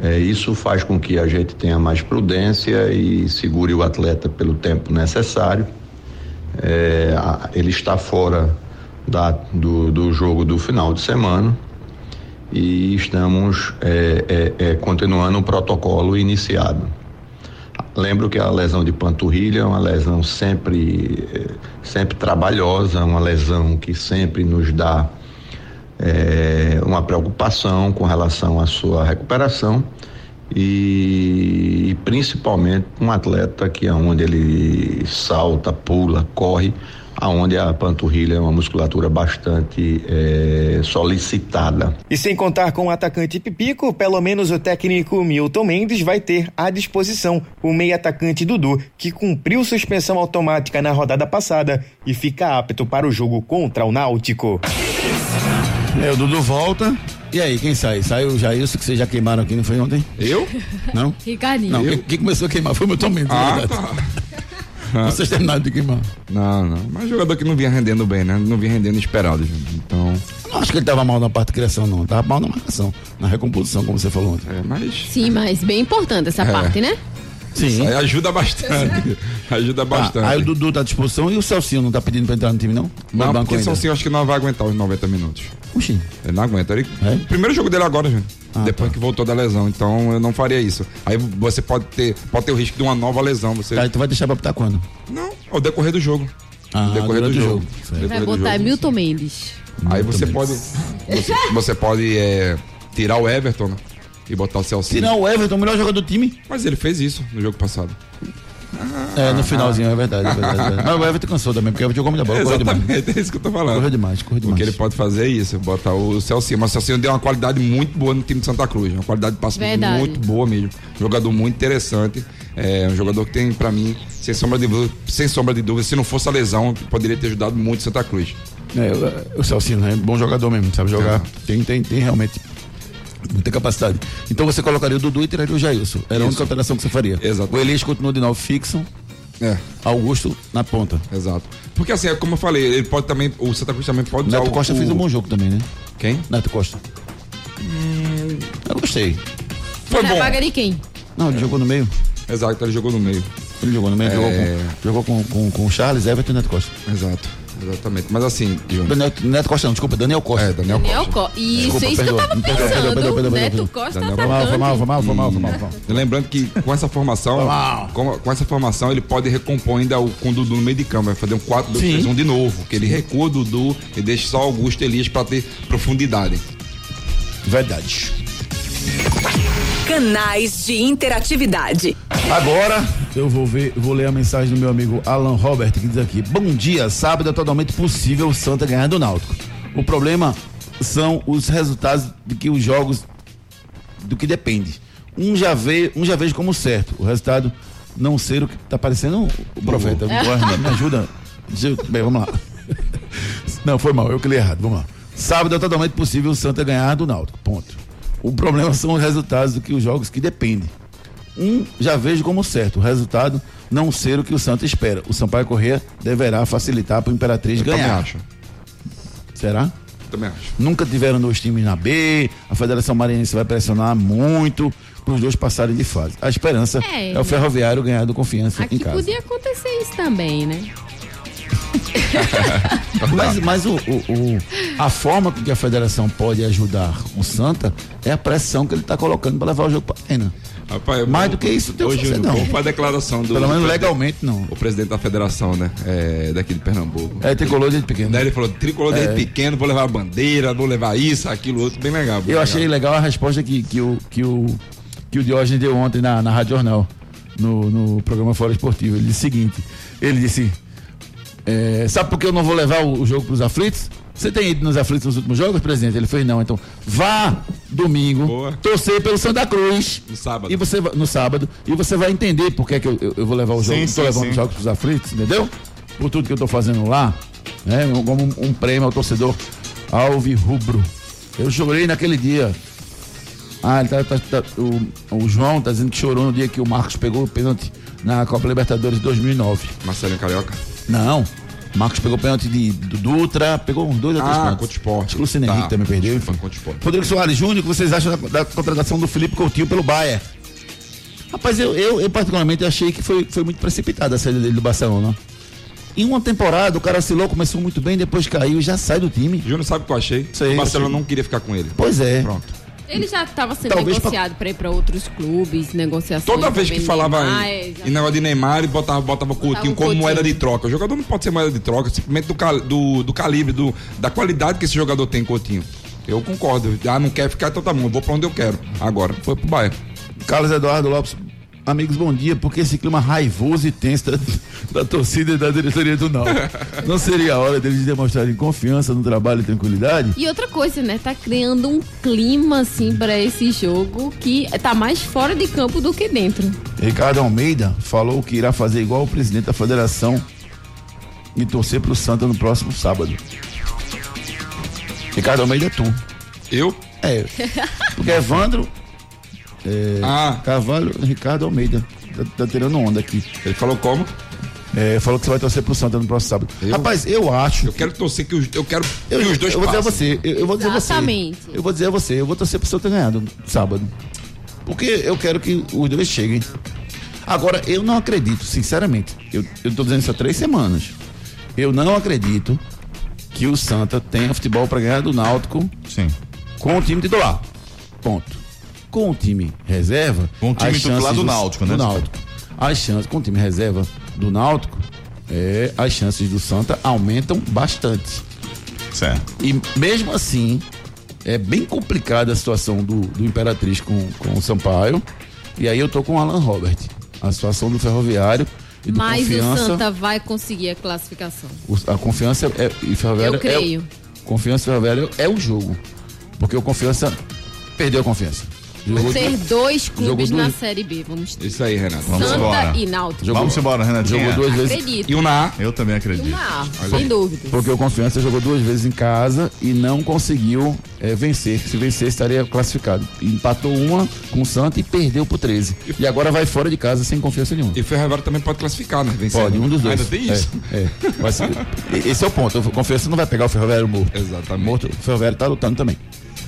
Eh, isso faz com que a gente tenha mais prudência e segure o atleta pelo tempo necessário. A- ele está fora da- do, do jogo do final de semana e estamos eh, eh, eh, continuando o protocolo iniciado. Lembro que a lesão de panturrilha é uma lesão sempre, eh, sempre trabalhosa, uma lesão que sempre nos dá eh, uma preocupação com relação à sua recuperação e, principalmente um atleta que é onde ele salta, pula, corre, aonde a panturrilha é uma musculatura bastante eh, solicitada. E sem contar com o atacante Pipico, pelo menos o técnico Milton Mendes vai ter à disposição o meio atacante Dudu, que cumpriu suspensão automática na rodada passada e fica apto para o jogo contra o Náutico. É, o Dudu volta. E aí, quem sai? Saiu o Jailson, que vocês já queimaram aqui, não foi ontem? Eu? Não? Ricardinho. Não, quem, quem começou a queimar foi o Milton Mendes, Ah, na verdade. Vocês terminaram de queimar. Não, não. Mas jogador que não vinha rendendo bem, né? Não vinha rendendo esperado. gente. Então. Não acho que ele tava mal na parte de criação, não. Tava mal na marcação, na recomposição, como você falou ontem. É, mas. Sim, mas bem importante essa É. parte, né? Sim. Isso aí ajuda bastante. ajuda bastante. Ah, aí o Dudu tá à disposição e o Celcinho não tá pedindo pra entrar no time, não? Não, No banco porque o. Celcinho acho que não vai aguentar os 90 minutos. Oxi. Ele não aguenta. Ele... Primeiro jogo dele agora, gente. Ah, Depois que voltou da lesão. Então eu não faria isso. Aí você pode ter, pode ter o risco de uma nova lesão. Você... Tá, tu vai deixar pra botar quando? Não, ao decorrer do jogo. Ah, decorrer do jogo. Vai botar jogo. Milton Mendes. Aí você pode. Você, você pode é, tirar o Everton né? e botar o Celcinho. Tirar o Everton, o melhor jogador do time. Mas ele fez isso no jogo passado. É, no finalzinho, é verdade, é verdade. é verdade. Mas o Everton cansou também, porque o Everton jogou muita bola, correu demais. Exatamente, é isso que eu tô falando. Correu demais, correu demais. Porque ele pode fazer isso, botar o Celcinho. Mas o Celcinho deu uma qualidade muito boa no time de Santa Cruz. Uma qualidade de passe Verdade. muito boa mesmo. Jogador muito interessante. É um jogador que tem, pra mim, sem sombra de dúvida, sem sombra de dúvida, se não fosse a lesão, poderia ter ajudado muito Santa Cruz. É, o, o Celcinho é bom jogador mesmo, sabe jogar. Tem, tem, tem realmente muita capacidade. Então você colocaria o Dudu e tiraria o Jailson. Era a única Isso. alteração que você faria. Exato. O Elias continua de novo fixo. É. Augusto na ponta. Exato. Porque assim, é como eu falei, ele pode também. O Santa Cruz também pode usar Neto o- Costa o- fez um bom jogo também, né? Quem? Neto Costa. Eu gostei. Foi Na bom. vaga de quem? Não, ele jogou no meio. Exato, ele jogou no meio. Ele jogou no meio, É. jogou, com, jogou com, com, com o Charles, Everton e Neto Costa. Exato. Exatamente. Mas assim, Júnior. Daniel, Neto Costa não, desculpa, Daniel Costa. É, Daniel Daniel Co... Isso, Desculpa, isso que eu perdoa, tava perdoa, pensando. perdoa, perdoa, perdoa, Neto perdoa. Costa Daniel- atacante. Foi mal, foi mal, foi mal, foi mal, foi mal. E lembrando que com essa formação, com, com essa formação, ele pode recompor ainda o, com o Dudu no meio de campo. Vai fazer um 4, 2, Sim. 3, 1 de novo. Que ele recua o Dudu e deixa só Augusto Elias pra ter profundidade. Verdade. Canais de interatividade. Agora eu vou ver, vou ler a mensagem do meu amigo Alan Robert que diz aqui: Bom dia, sábado é totalmente possível o Santa ganhar do Náutico. O problema são os resultados de que os jogos do que depende. Um já vê, um já vejo como certo. O resultado não ser o que tá parecendo o profeta. Me ajuda. Bem, vamos lá. Não, foi mal, eu que li errado. Vamos lá. Sábado é totalmente possível o Santa ganhar do Náutico. Ponto. O problema são os resultados do que os jogos que dependem. Um já vejo como certo, o resultado não ser o que o Santa espera. O Sampaio Corrêa deverá facilitar para o Imperatriz Eu ganhar. também acho. Será? Também acho. Nunca tiveram dois times na B, a Federação Maranhense vai pressionar muito para os dois passarem de fase. A esperança é, É, o Ferroviário ganhar do confiança em Aqui casa. podia acontecer isso também, né? Mas, mas o, o- o- a forma com que a federação pode ajudar o Santa é a pressão que ele está colocando para levar o jogo para a arena. Rapaz, Mais do que isso, tem que Hoje, fazer, não. Foi a declaração do. Pelo menos legalmente, não. O presidente da federação, né? É, daqui de Pernambuco. É tricolor desde pequeno. Daí ele falou: tricolor desde É. pequeno, vou levar a bandeira, vou levar isso, aquilo, outro. Bem legal. bem Eu legal. achei legal a resposta que, que, o, que, o, que o Diógenes deu ontem na, na Rádio Jornal, no, no programa Fora Esportivo. Ele disse o seguinte: ele disse, é, sabe por que eu não vou levar o, o jogo para os aflitos? Você tem ido nos aflitos nos últimos jogos, presidente? Ele fez não. Então, vá domingo torcer pelo Santa Cruz. No sábado. E você vai- no sábado. E você vai entender por que, é que eu, eu- eu vou levar o jogo. Sim, Estou levando os jogos para os aflitos, entendeu? Por tudo que eu estou fazendo lá. Né? Como um, um prêmio ao torcedor Alvi Rubro. Eu chorei naquele dia. Ah, ele tá, tá- tá- o, o João tá dizendo que chorou no dia que o Marcos pegou o pênalti na Copa Libertadores de 2009. Marcelinho Carioca? Não. Marcos pegou o pênalti de, do Dutra, pegou uns dois ou três Ah, pênaltis. contra o esporte. Acho que o Luciano Tá. Henrique também perdeu. enfim. Contra esporte. Rodrigo Soares Júnior, o que vocês acham da, da contratação do Felipe Coutinho pelo Bayern? Rapaz, eu, eu, eu particularmente achei que foi, foi muito precipitada a saída dele do Barcelona. Em uma temporada, o cara oscilou, começou muito bem, depois caiu e já sai do time. Júnior, sabe o que eu achei? Sei, o Marcelo eu sei. não queria ficar com ele. Pois é. Pronto. Ele já estava sendo Talvez pra- negociado para ir para outros clubes, negociações. Toda vez que falava Neymar, em, em negócio de Neymar, ele botava, botava Coutinho o como Coutinho. moeda de troca. O jogador não pode ser moeda de troca, simplesmente do, cal- do, do calibre, do, da qualidade que esse jogador tem, Coutinho. Eu concordo. Ah, não quer ficar, então tá bom, vou pra onde eu quero. Agora, foi pro Bahia. Carlos Eduardo Lopes, amigos, bom dia. Porque esse clima raivoso e tenso da, da torcida e da diretoria do Náutico. Não seria a hora deles demonstrarem confiança no trabalho e tranquilidade? E outra coisa, né? Tá criando um clima, assim, para esse jogo que tá mais fora de campo do que dentro. Ricardo Almeida falou que irá fazer igual o presidente da federação e torcer pro Santa no próximo sábado. Ricardo Almeida é tu. Eu? É. Porque Evandro, é, Ah. Carvalho, Ricardo Almeida. Tá, tá tirando onda aqui. Ele falou como? É, falou que você vai torcer pro Santa no próximo sábado. Rapaz, eu acho. Eu quero torcer que os, eu quero Eu, que os dois eu vou dizer a você, eu, eu vou dizer a você. Exatamente. Eu vou dizer a você, eu vou torcer pro Santa ganhar no sábado. Porque eu quero que os dois cheguem. Agora, eu não acredito, sinceramente. Eu, eu tô dizendo isso há três semanas. Eu não acredito que o Santa tenha futebol para ganhar do Náutico Sim. com o time titular. Ponto. Com o time reserva. Com o time titular chances do Náutico, né? Do Náutico. As chances, com o time reserva do Náutico, é, as chances do Santa aumentam bastante. Certo. E mesmo assim, é bem complicada a situação do, do Imperatriz com, com o Sampaio. E aí eu tô com o Alan Robert. A situação do Ferroviário e do Mas o Confiança. Santa vai conseguir a classificação. o- a Confiança é, e Ferroviário Eu creio. É, o- confiança e Ferroviário é o jogo. Porque o Confiança perdeu a confiança. Ser duas- dois clubes na Série B. Vamos ter. Isso aí, Renato. Santa e Náutico. Jogou- Vamos embora, Renatinho. Jogou duas vezes. Acredito. E o Na Eu também acredito. Ah, sem dúvida. Porque o Confiança jogou duas vezes em casa e não conseguiu eh, vencer. Se vencer, estaria classificado. Empatou uma com o Santa e perdeu pro 13. E agora vai fora de casa sem confiança nenhuma. E o Ferroviário também pode classificar, né? Vencendo. Pode, um dos dois. Ainda tem isso. É, é. Vai ser- Esse é o ponto. O Confiança não vai pegar o Ferroviário morto. Exatamente. Morto. O Ferroviário tá lutando também.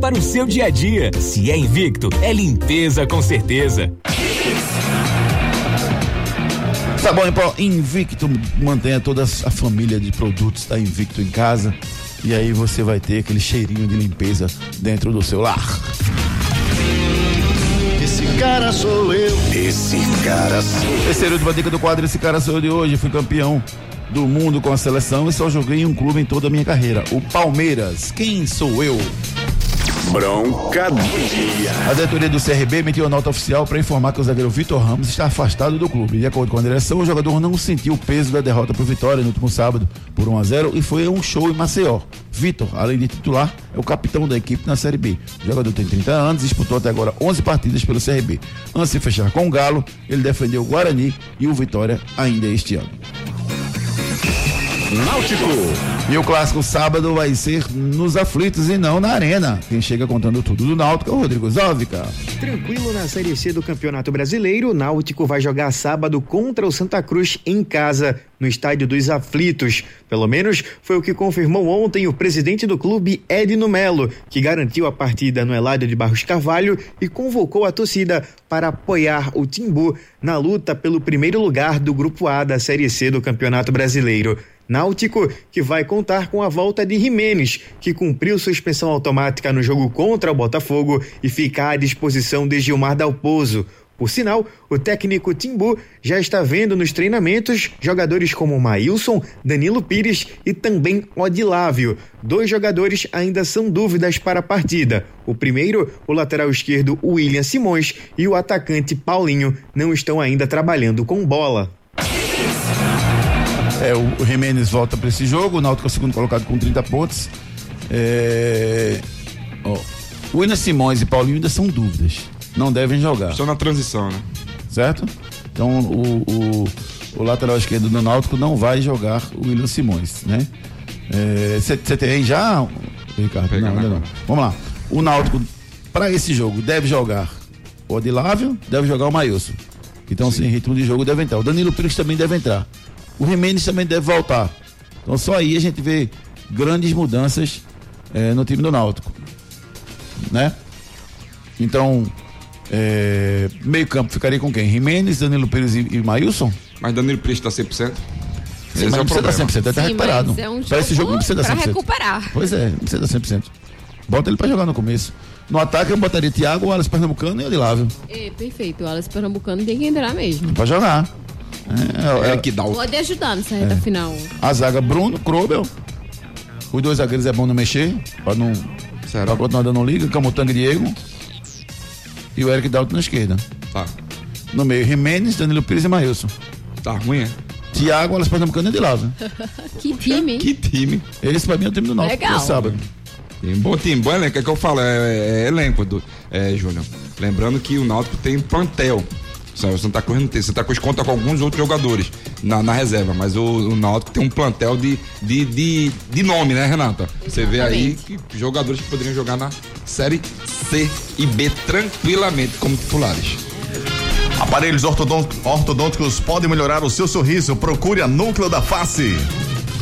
para o seu dia a dia. Se é Invicto, é limpeza com certeza. Sabão em pó Invicto mantenha toda a família de produtos da Invicto em casa e aí você vai ter aquele cheirinho de limpeza dentro do seu lar. Esse cara sou eu. Esse cara sou eu. Terceira última dica do quadro Esse cara sou eu de hoje. Fui campeão do mundo com a seleção e só joguei em um clube em toda a minha carreira, o Palmeiras. Quem sou eu? Bronca do dia. A diretoria do CRB emitiu a nota oficial para informar que o zagueiro Vitor Ramos está afastado do clube. De acordo com a direção, o jogador não sentiu o peso da derrota para o Vitória no último sábado por 1 a 0 e foi um show em Maceió. Vitor, além de titular, é o capitão da equipe na Série B. O jogador tem 30 anos e disputou até agora 11 partidas pelo CRB. Antes de fechar com o Galo, ele defendeu o Guarani e o Vitória ainda este ano. Náutico. E o clássico sábado vai ser nos aflitos e não na arena. Quem chega contando tudo do Náutico é o Rodrigo Zóvica. Tranquilo na Série C do Campeonato Brasileiro, o Náutico vai jogar sábado contra o Santa Cruz em casa, no Estádio dos Aflitos. Pelo menos foi o que confirmou ontem o presidente do clube, Edno Melo, que garantiu a partida no Eládio de Barros Carvalho e convocou a torcida para apoiar o Timbu na luta pelo primeiro lugar do Grupo A da Série C do Campeonato Brasileiro. Náutico, que vai contar com a volta de Jimenez, que cumpriu suspensão automática no jogo contra o Botafogo e fica à disposição de Gilmar Dalpozo. Por sinal, o técnico Timbu já está vendo nos treinamentos jogadores como Maílson, Danilo Pires e também Odilávio. Dois jogadores ainda são dúvidas para a partida. O primeiro, o lateral esquerdo William Simões e o atacante Paulinho não estão ainda trabalhando com bola. É, o Jimenez volta para esse jogo, o Náutico é o segundo colocado com 30 pontos. É, o William Simões e Paulinho ainda são dúvidas. Não devem jogar. Estão na transição, né? Certo? Então o, o, o lateral esquerdo do Náutico não vai jogar o William Simões, né? Você tem aí já, Ricardo? Pega não, ainda não. Vamos lá. O Náutico, para esse jogo, deve jogar o Odilávio, deve jogar o Maílson. Que estão sem ritmo de jogo, deve entrar. O Danilo Pires também deve entrar. O Jimenez também deve voltar. Então só aí a gente vê grandes mudanças eh, no time do Náutico. Né? Então, eh, meio campo ficaria com quem? Jimenez, Danilo Pires e, e Maílson? Mas Danilo Pires está 100%? Sim, Esse mas é não precisa dar problema. 100%, ele tá Sim, recuperado. é um Para esse jogo não precisa dar pra 100%. recuperar. Pois é, não precisa dar 100%. Bota ele pra jogar no começo. No ataque eu botaria Thiago, o Alas Pernambucano e o Odilávio. É, perfeito. O Alas Pernambucano tem que entrar mesmo. Pra jogar. É, é, que dá o... Pode ajudar nessa reta final. A zaga Bruno, Krobel. Os dois zagueiros é bom não mexer, pra não. Pra continuar dando liga. Camutanga e Diego. E o Eric Dalton na esquerda. Tá. No meio, Jimenez, Danilo Pires e Maílson. Tá ruim, é? Tiago, Alas Pernambucano e Odilávio. que time, hein? Que time. Esse pra mim é o time do Náutico. Legal. sábado. Tem bom time, bom elenco. É que eu falo, é, é elenco, do, é, Júnior. Lembrando que o Náutico tem plantel. Sabe, O Santa Cruz não tem. Santa Cruz conta com alguns outros jogadores na, na reserva, mas o, o Náutico tem um plantel de, de, de, de nome, né, Renata? Você vê aí que jogadores que poderiam jogar na Série C e B tranquilamente como titulares. Aparelhos ortodônticos podem melhorar o seu sorriso. Procure a Núcleo da Face.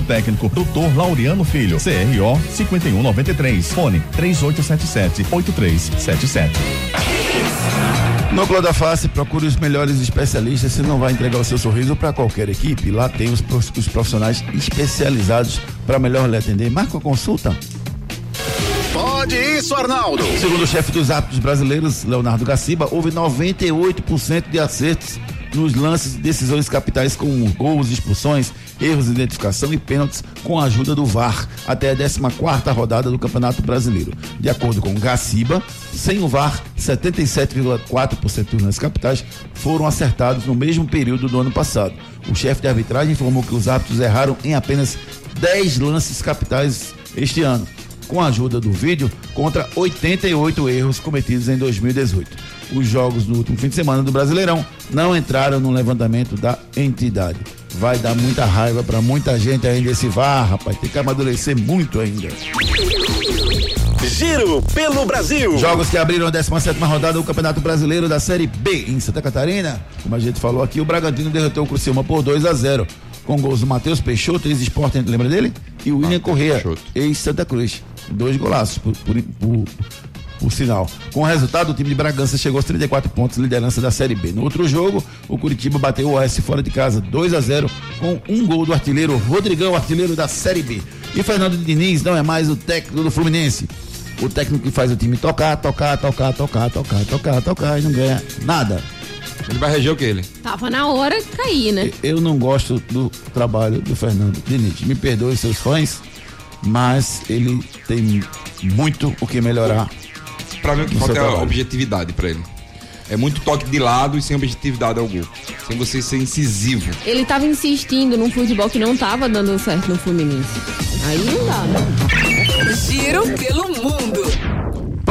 técnico, Dr. Laureano Filho, CRO 5193, fone 3877-8377. Núcleo da Face, procure os melhores especialistas. Você não vai entregar o seu sorriso para qualquer equipe. Lá tem os, prof- os profissionais especializados para melhor lhe atender. Marca uma consulta. Pode pode isso, Arnaldo? Segundo o chefe dos árbitros brasileiros, Leonardo Gaciba, houve 98% de acertos nos lances de decisões capitais com gols, expulsões, erros de identificação e pênaltis com a ajuda do VAR até a 14 rodada do Campeonato Brasileiro. De acordo com Gaciba, sem o VAR, 77,4% dos lances capitais foram acertados no mesmo período do ano passado. O chefe de arbitragem informou que os árbitros erraram em apenas 10 lances capitais este ano, com a ajuda do vídeo, contra 88 erros cometidos em 2018 os jogos do último fim de semana do Brasileirão não entraram no levantamento da entidade. Vai dar muita raiva para muita gente ainda esse VAR, rapaz. Tem que amadurecer muito ainda. Giro pelo Brasil. Jogos que abriram a 17 rodada do Campeonato Brasileiro da Série B em Santa Catarina. Como a gente falou aqui, o Bragantino derrotou o Criciúma por 2 a 0 com gols do Matheus Peixoto, ex-esporte, lembra dele? E o William Correa, ex-Santa Cruz. Dois golaços por, por, por, por sinal. Com o resultado, o time de Bragança chegou aos 34 pontos, liderança da Série B. No outro jogo, o Curitiba bateu o Oeste fora de casa 2 a 0 com um gol do artilheiro Rodrigão, artilheiro da Série B. E Fernando Diniz não é mais o técnico do Fluminense. O técnico que faz o time tocar, tocar, tocar, tocar, tocar, tocar, tocar e não ganha nada. Ele vai reger o que ele? Tava na hora de cair, né? Eu não gosto do trabalho do Fernando Diniz. Me perdoe seus fãs, mas ele tem muito o que melhorar. Pra mim, o que falta é a objetividade pra ele. É muito toque de lado e sem objetividade ao gol. Sem você ser incisivo. Ele tava insistindo num futebol que não tava dando certo no Fluminense. Aí não dá, né? Giro pelo mundo.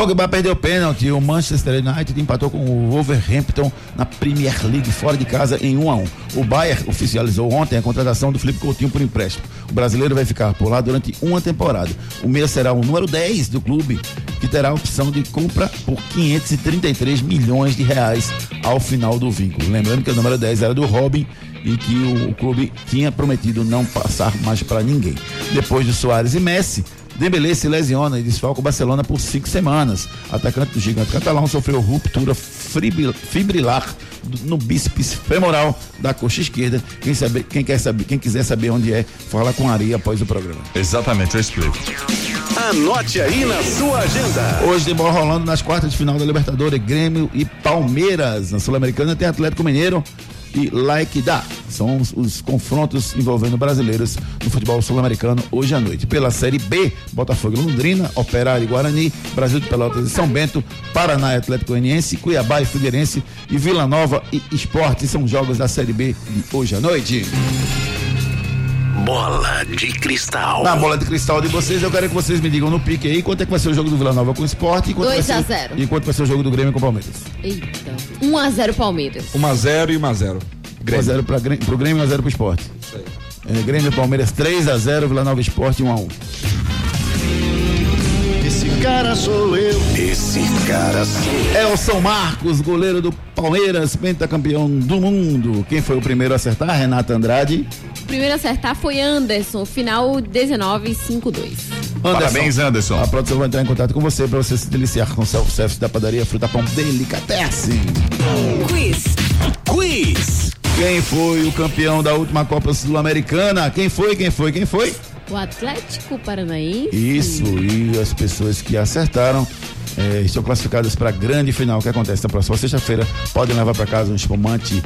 Pogba perdeu pênalti. O Manchester United empatou com o Wolverhampton na Premier League fora de casa em 1 a 1. O Bayern oficializou ontem a contratação do Felipe Coutinho por empréstimo. O brasileiro vai ficar por lá durante uma temporada. O meia será o número 10 do clube, que terá a opção de compra por 533 milhões de reais ao final do vínculo. Lembrando que o número 10 era do Robin e que o, o clube tinha prometido não passar mais para ninguém. Depois de Soares e Messi, Dembélé se lesiona e desfalca o Barcelona por cinco semanas. Atacante do gigante catalão sofreu ruptura fibril- fibrilar no bíceps femoral da coxa esquerda. Quem, sabe, quem, quer saber, quem quiser saber onde é, fala com a Ari após o programa. Exatamente, eu explico. Anote aí na sua agenda. Hoje tem bola rolando nas quartas de final da Libertadores, Grêmio e Palmeiras. Na Sul-Americana tem Atlético Mineiro e Like da. São os, os confrontos envolvendo brasileiros no futebol sul-americano hoje à noite. Pela Série B, Botafogo Londrina, Operário e Guarani, Brasil de Pelotas e São Bento, Paraná e Atlético Goianiense, Cuiabá e Figueirense e Vila Nova e Esporte são jogos da Série B de hoje à noite. Bola de cristal. Na bola de cristal de vocês, eu quero que vocês me digam no pique aí quanto é que vai ser o jogo do Vila Nova com o Esporte e quanto, vai 2 a ser, 0. e quanto vai ser o jogo do Grêmio com o Palmeiras. Eita. 1x0 Palmeiras. 1x0 e 1x0. 1x0 pra Grêmio, pro Grêmio e 1x0 pro Esporte. É, Grêmio e Palmeiras 3x0, Vila Nova Esporte 1x1. Esse cara sou eu. Esse cara sou eu. Elson Marcos, goleiro do Palmeiras, pentacampeão do mundo. Quem foi o primeiro a acertar? Renata Andrade. O primeiro a acertar foi Anderson, final 19-5-2. Parabéns, Anderson. A produção vai entrar em contato com você para você se deliciar com o self-service da padaria Fruta Pão Delicatessen. Quiz. Quiz. Quem foi o campeão da última Copa Sul-Americana? Quem foi? Quem foi? Quem foi? O Atlético Paranaense. Isso, e as pessoas que acertaram eh, estão classificadas para a grande final que acontece na próxima sexta-feira. Podem levar para casa um espumante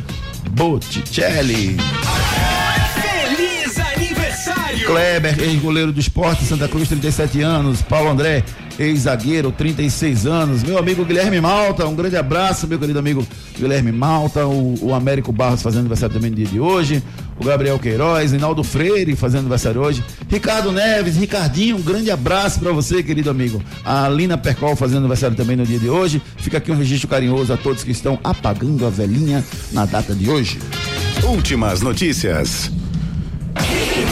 Botticelli. Kleber, ex-goleiro do esporte, Santa Cruz, 37 anos. Paulo André, ex-zagueiro, 36 anos. Meu amigo Guilherme Malta, um grande abraço, meu querido amigo Guilherme Malta. O, o Américo Barros fazendo aniversário também no dia de hoje. O Gabriel Queiroz, Reinaldo Freire fazendo aniversário hoje. Ricardo Neves, Ricardinho, um grande abraço para você, querido amigo. A Alina Percol fazendo aniversário também no dia de hoje. Fica aqui um registro carinhoso a todos que estão apagando a velhinha na data de hoje. Últimas notícias.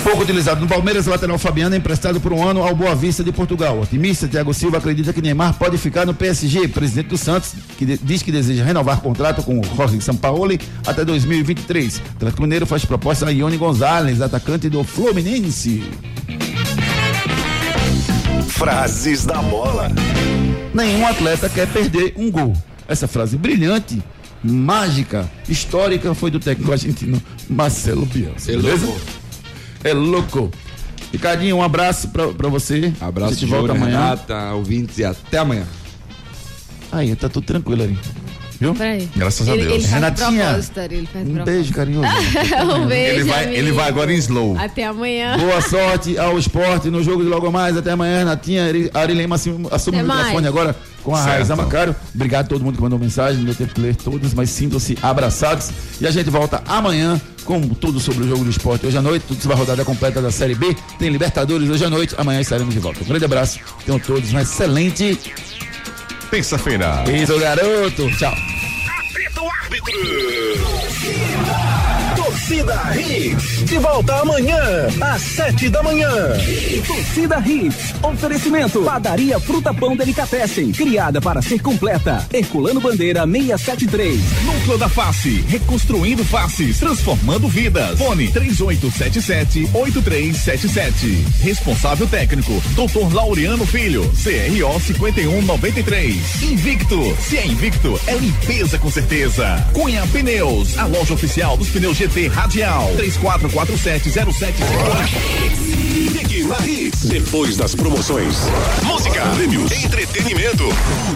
Pouco utilizado no Palmeiras, lateral Fabiano é emprestado por um ano ao Boa Vista de Portugal. O otimista Thiago Silva acredita que Neymar pode ficar no PSG. Presidente do Santos que de- diz que deseja renovar contrato com o Jorge Sampaoli até 2023. O Atlético Mineiro faz proposta a Ione Gonzalez, atacante do Fluminense. Frases da bola. Nenhum atleta quer perder um gol. Essa frase brilhante, mágica, histórica foi do técnico argentino Marcelo Bielsa. Beleza? É louco. Ricardinho, um abraço pra, pra você. Abraço a de volta amanhã. Renata, ouvintes e até amanhã. Aí, tá tudo tranquilo ali. Viu? Peraí. Graças ele, Ele Renatinha, Ari, ele faz um beijo carinhoso. um beijo, Ele vai, amigo. ele vai agora em slow. Até amanhã. Boa sorte ao esporte no jogo de logo mais. Até amanhã, Renatinha. Ari- Ari Lema assume, assume o microfone agora com a Certo. Raiza Macário. Obrigado a todo mundo que mandou mensagem. Não deu tempo de ler todas, mas sintam-se abraçados. E a gente volta amanhã com tudo sobre o jogo do esporte. Hoje à noite, tudo sobre a rodada completa da Série B. Tem Libertadores hoje à noite. Amanhã estaremos de volta. Um grande abraço. Tenham todos uma excelente terça-feira. Isso, garoto. Tchau. Torcida Hits, de volta amanhã, às sete da manhã. Torcida Hits, oferecimento, padaria Fruta Pão Delicatessen, criada para ser completa. Herculano Bandeira 673. Núcleo da Face, reconstruindo faces, transformando vidas. Fone 3877-8377. Responsável técnico, Dr. Laureano Filho, CRO 5193. Invicto, se é invicto, é limpeza com certeza. Cunha Pneus, a loja oficial dos pneus GT Radial. 344707. Fique na Hits, depois das promoções. Música, prêmios, entretenimento.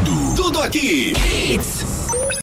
Tudo, tudo aqui. Hits.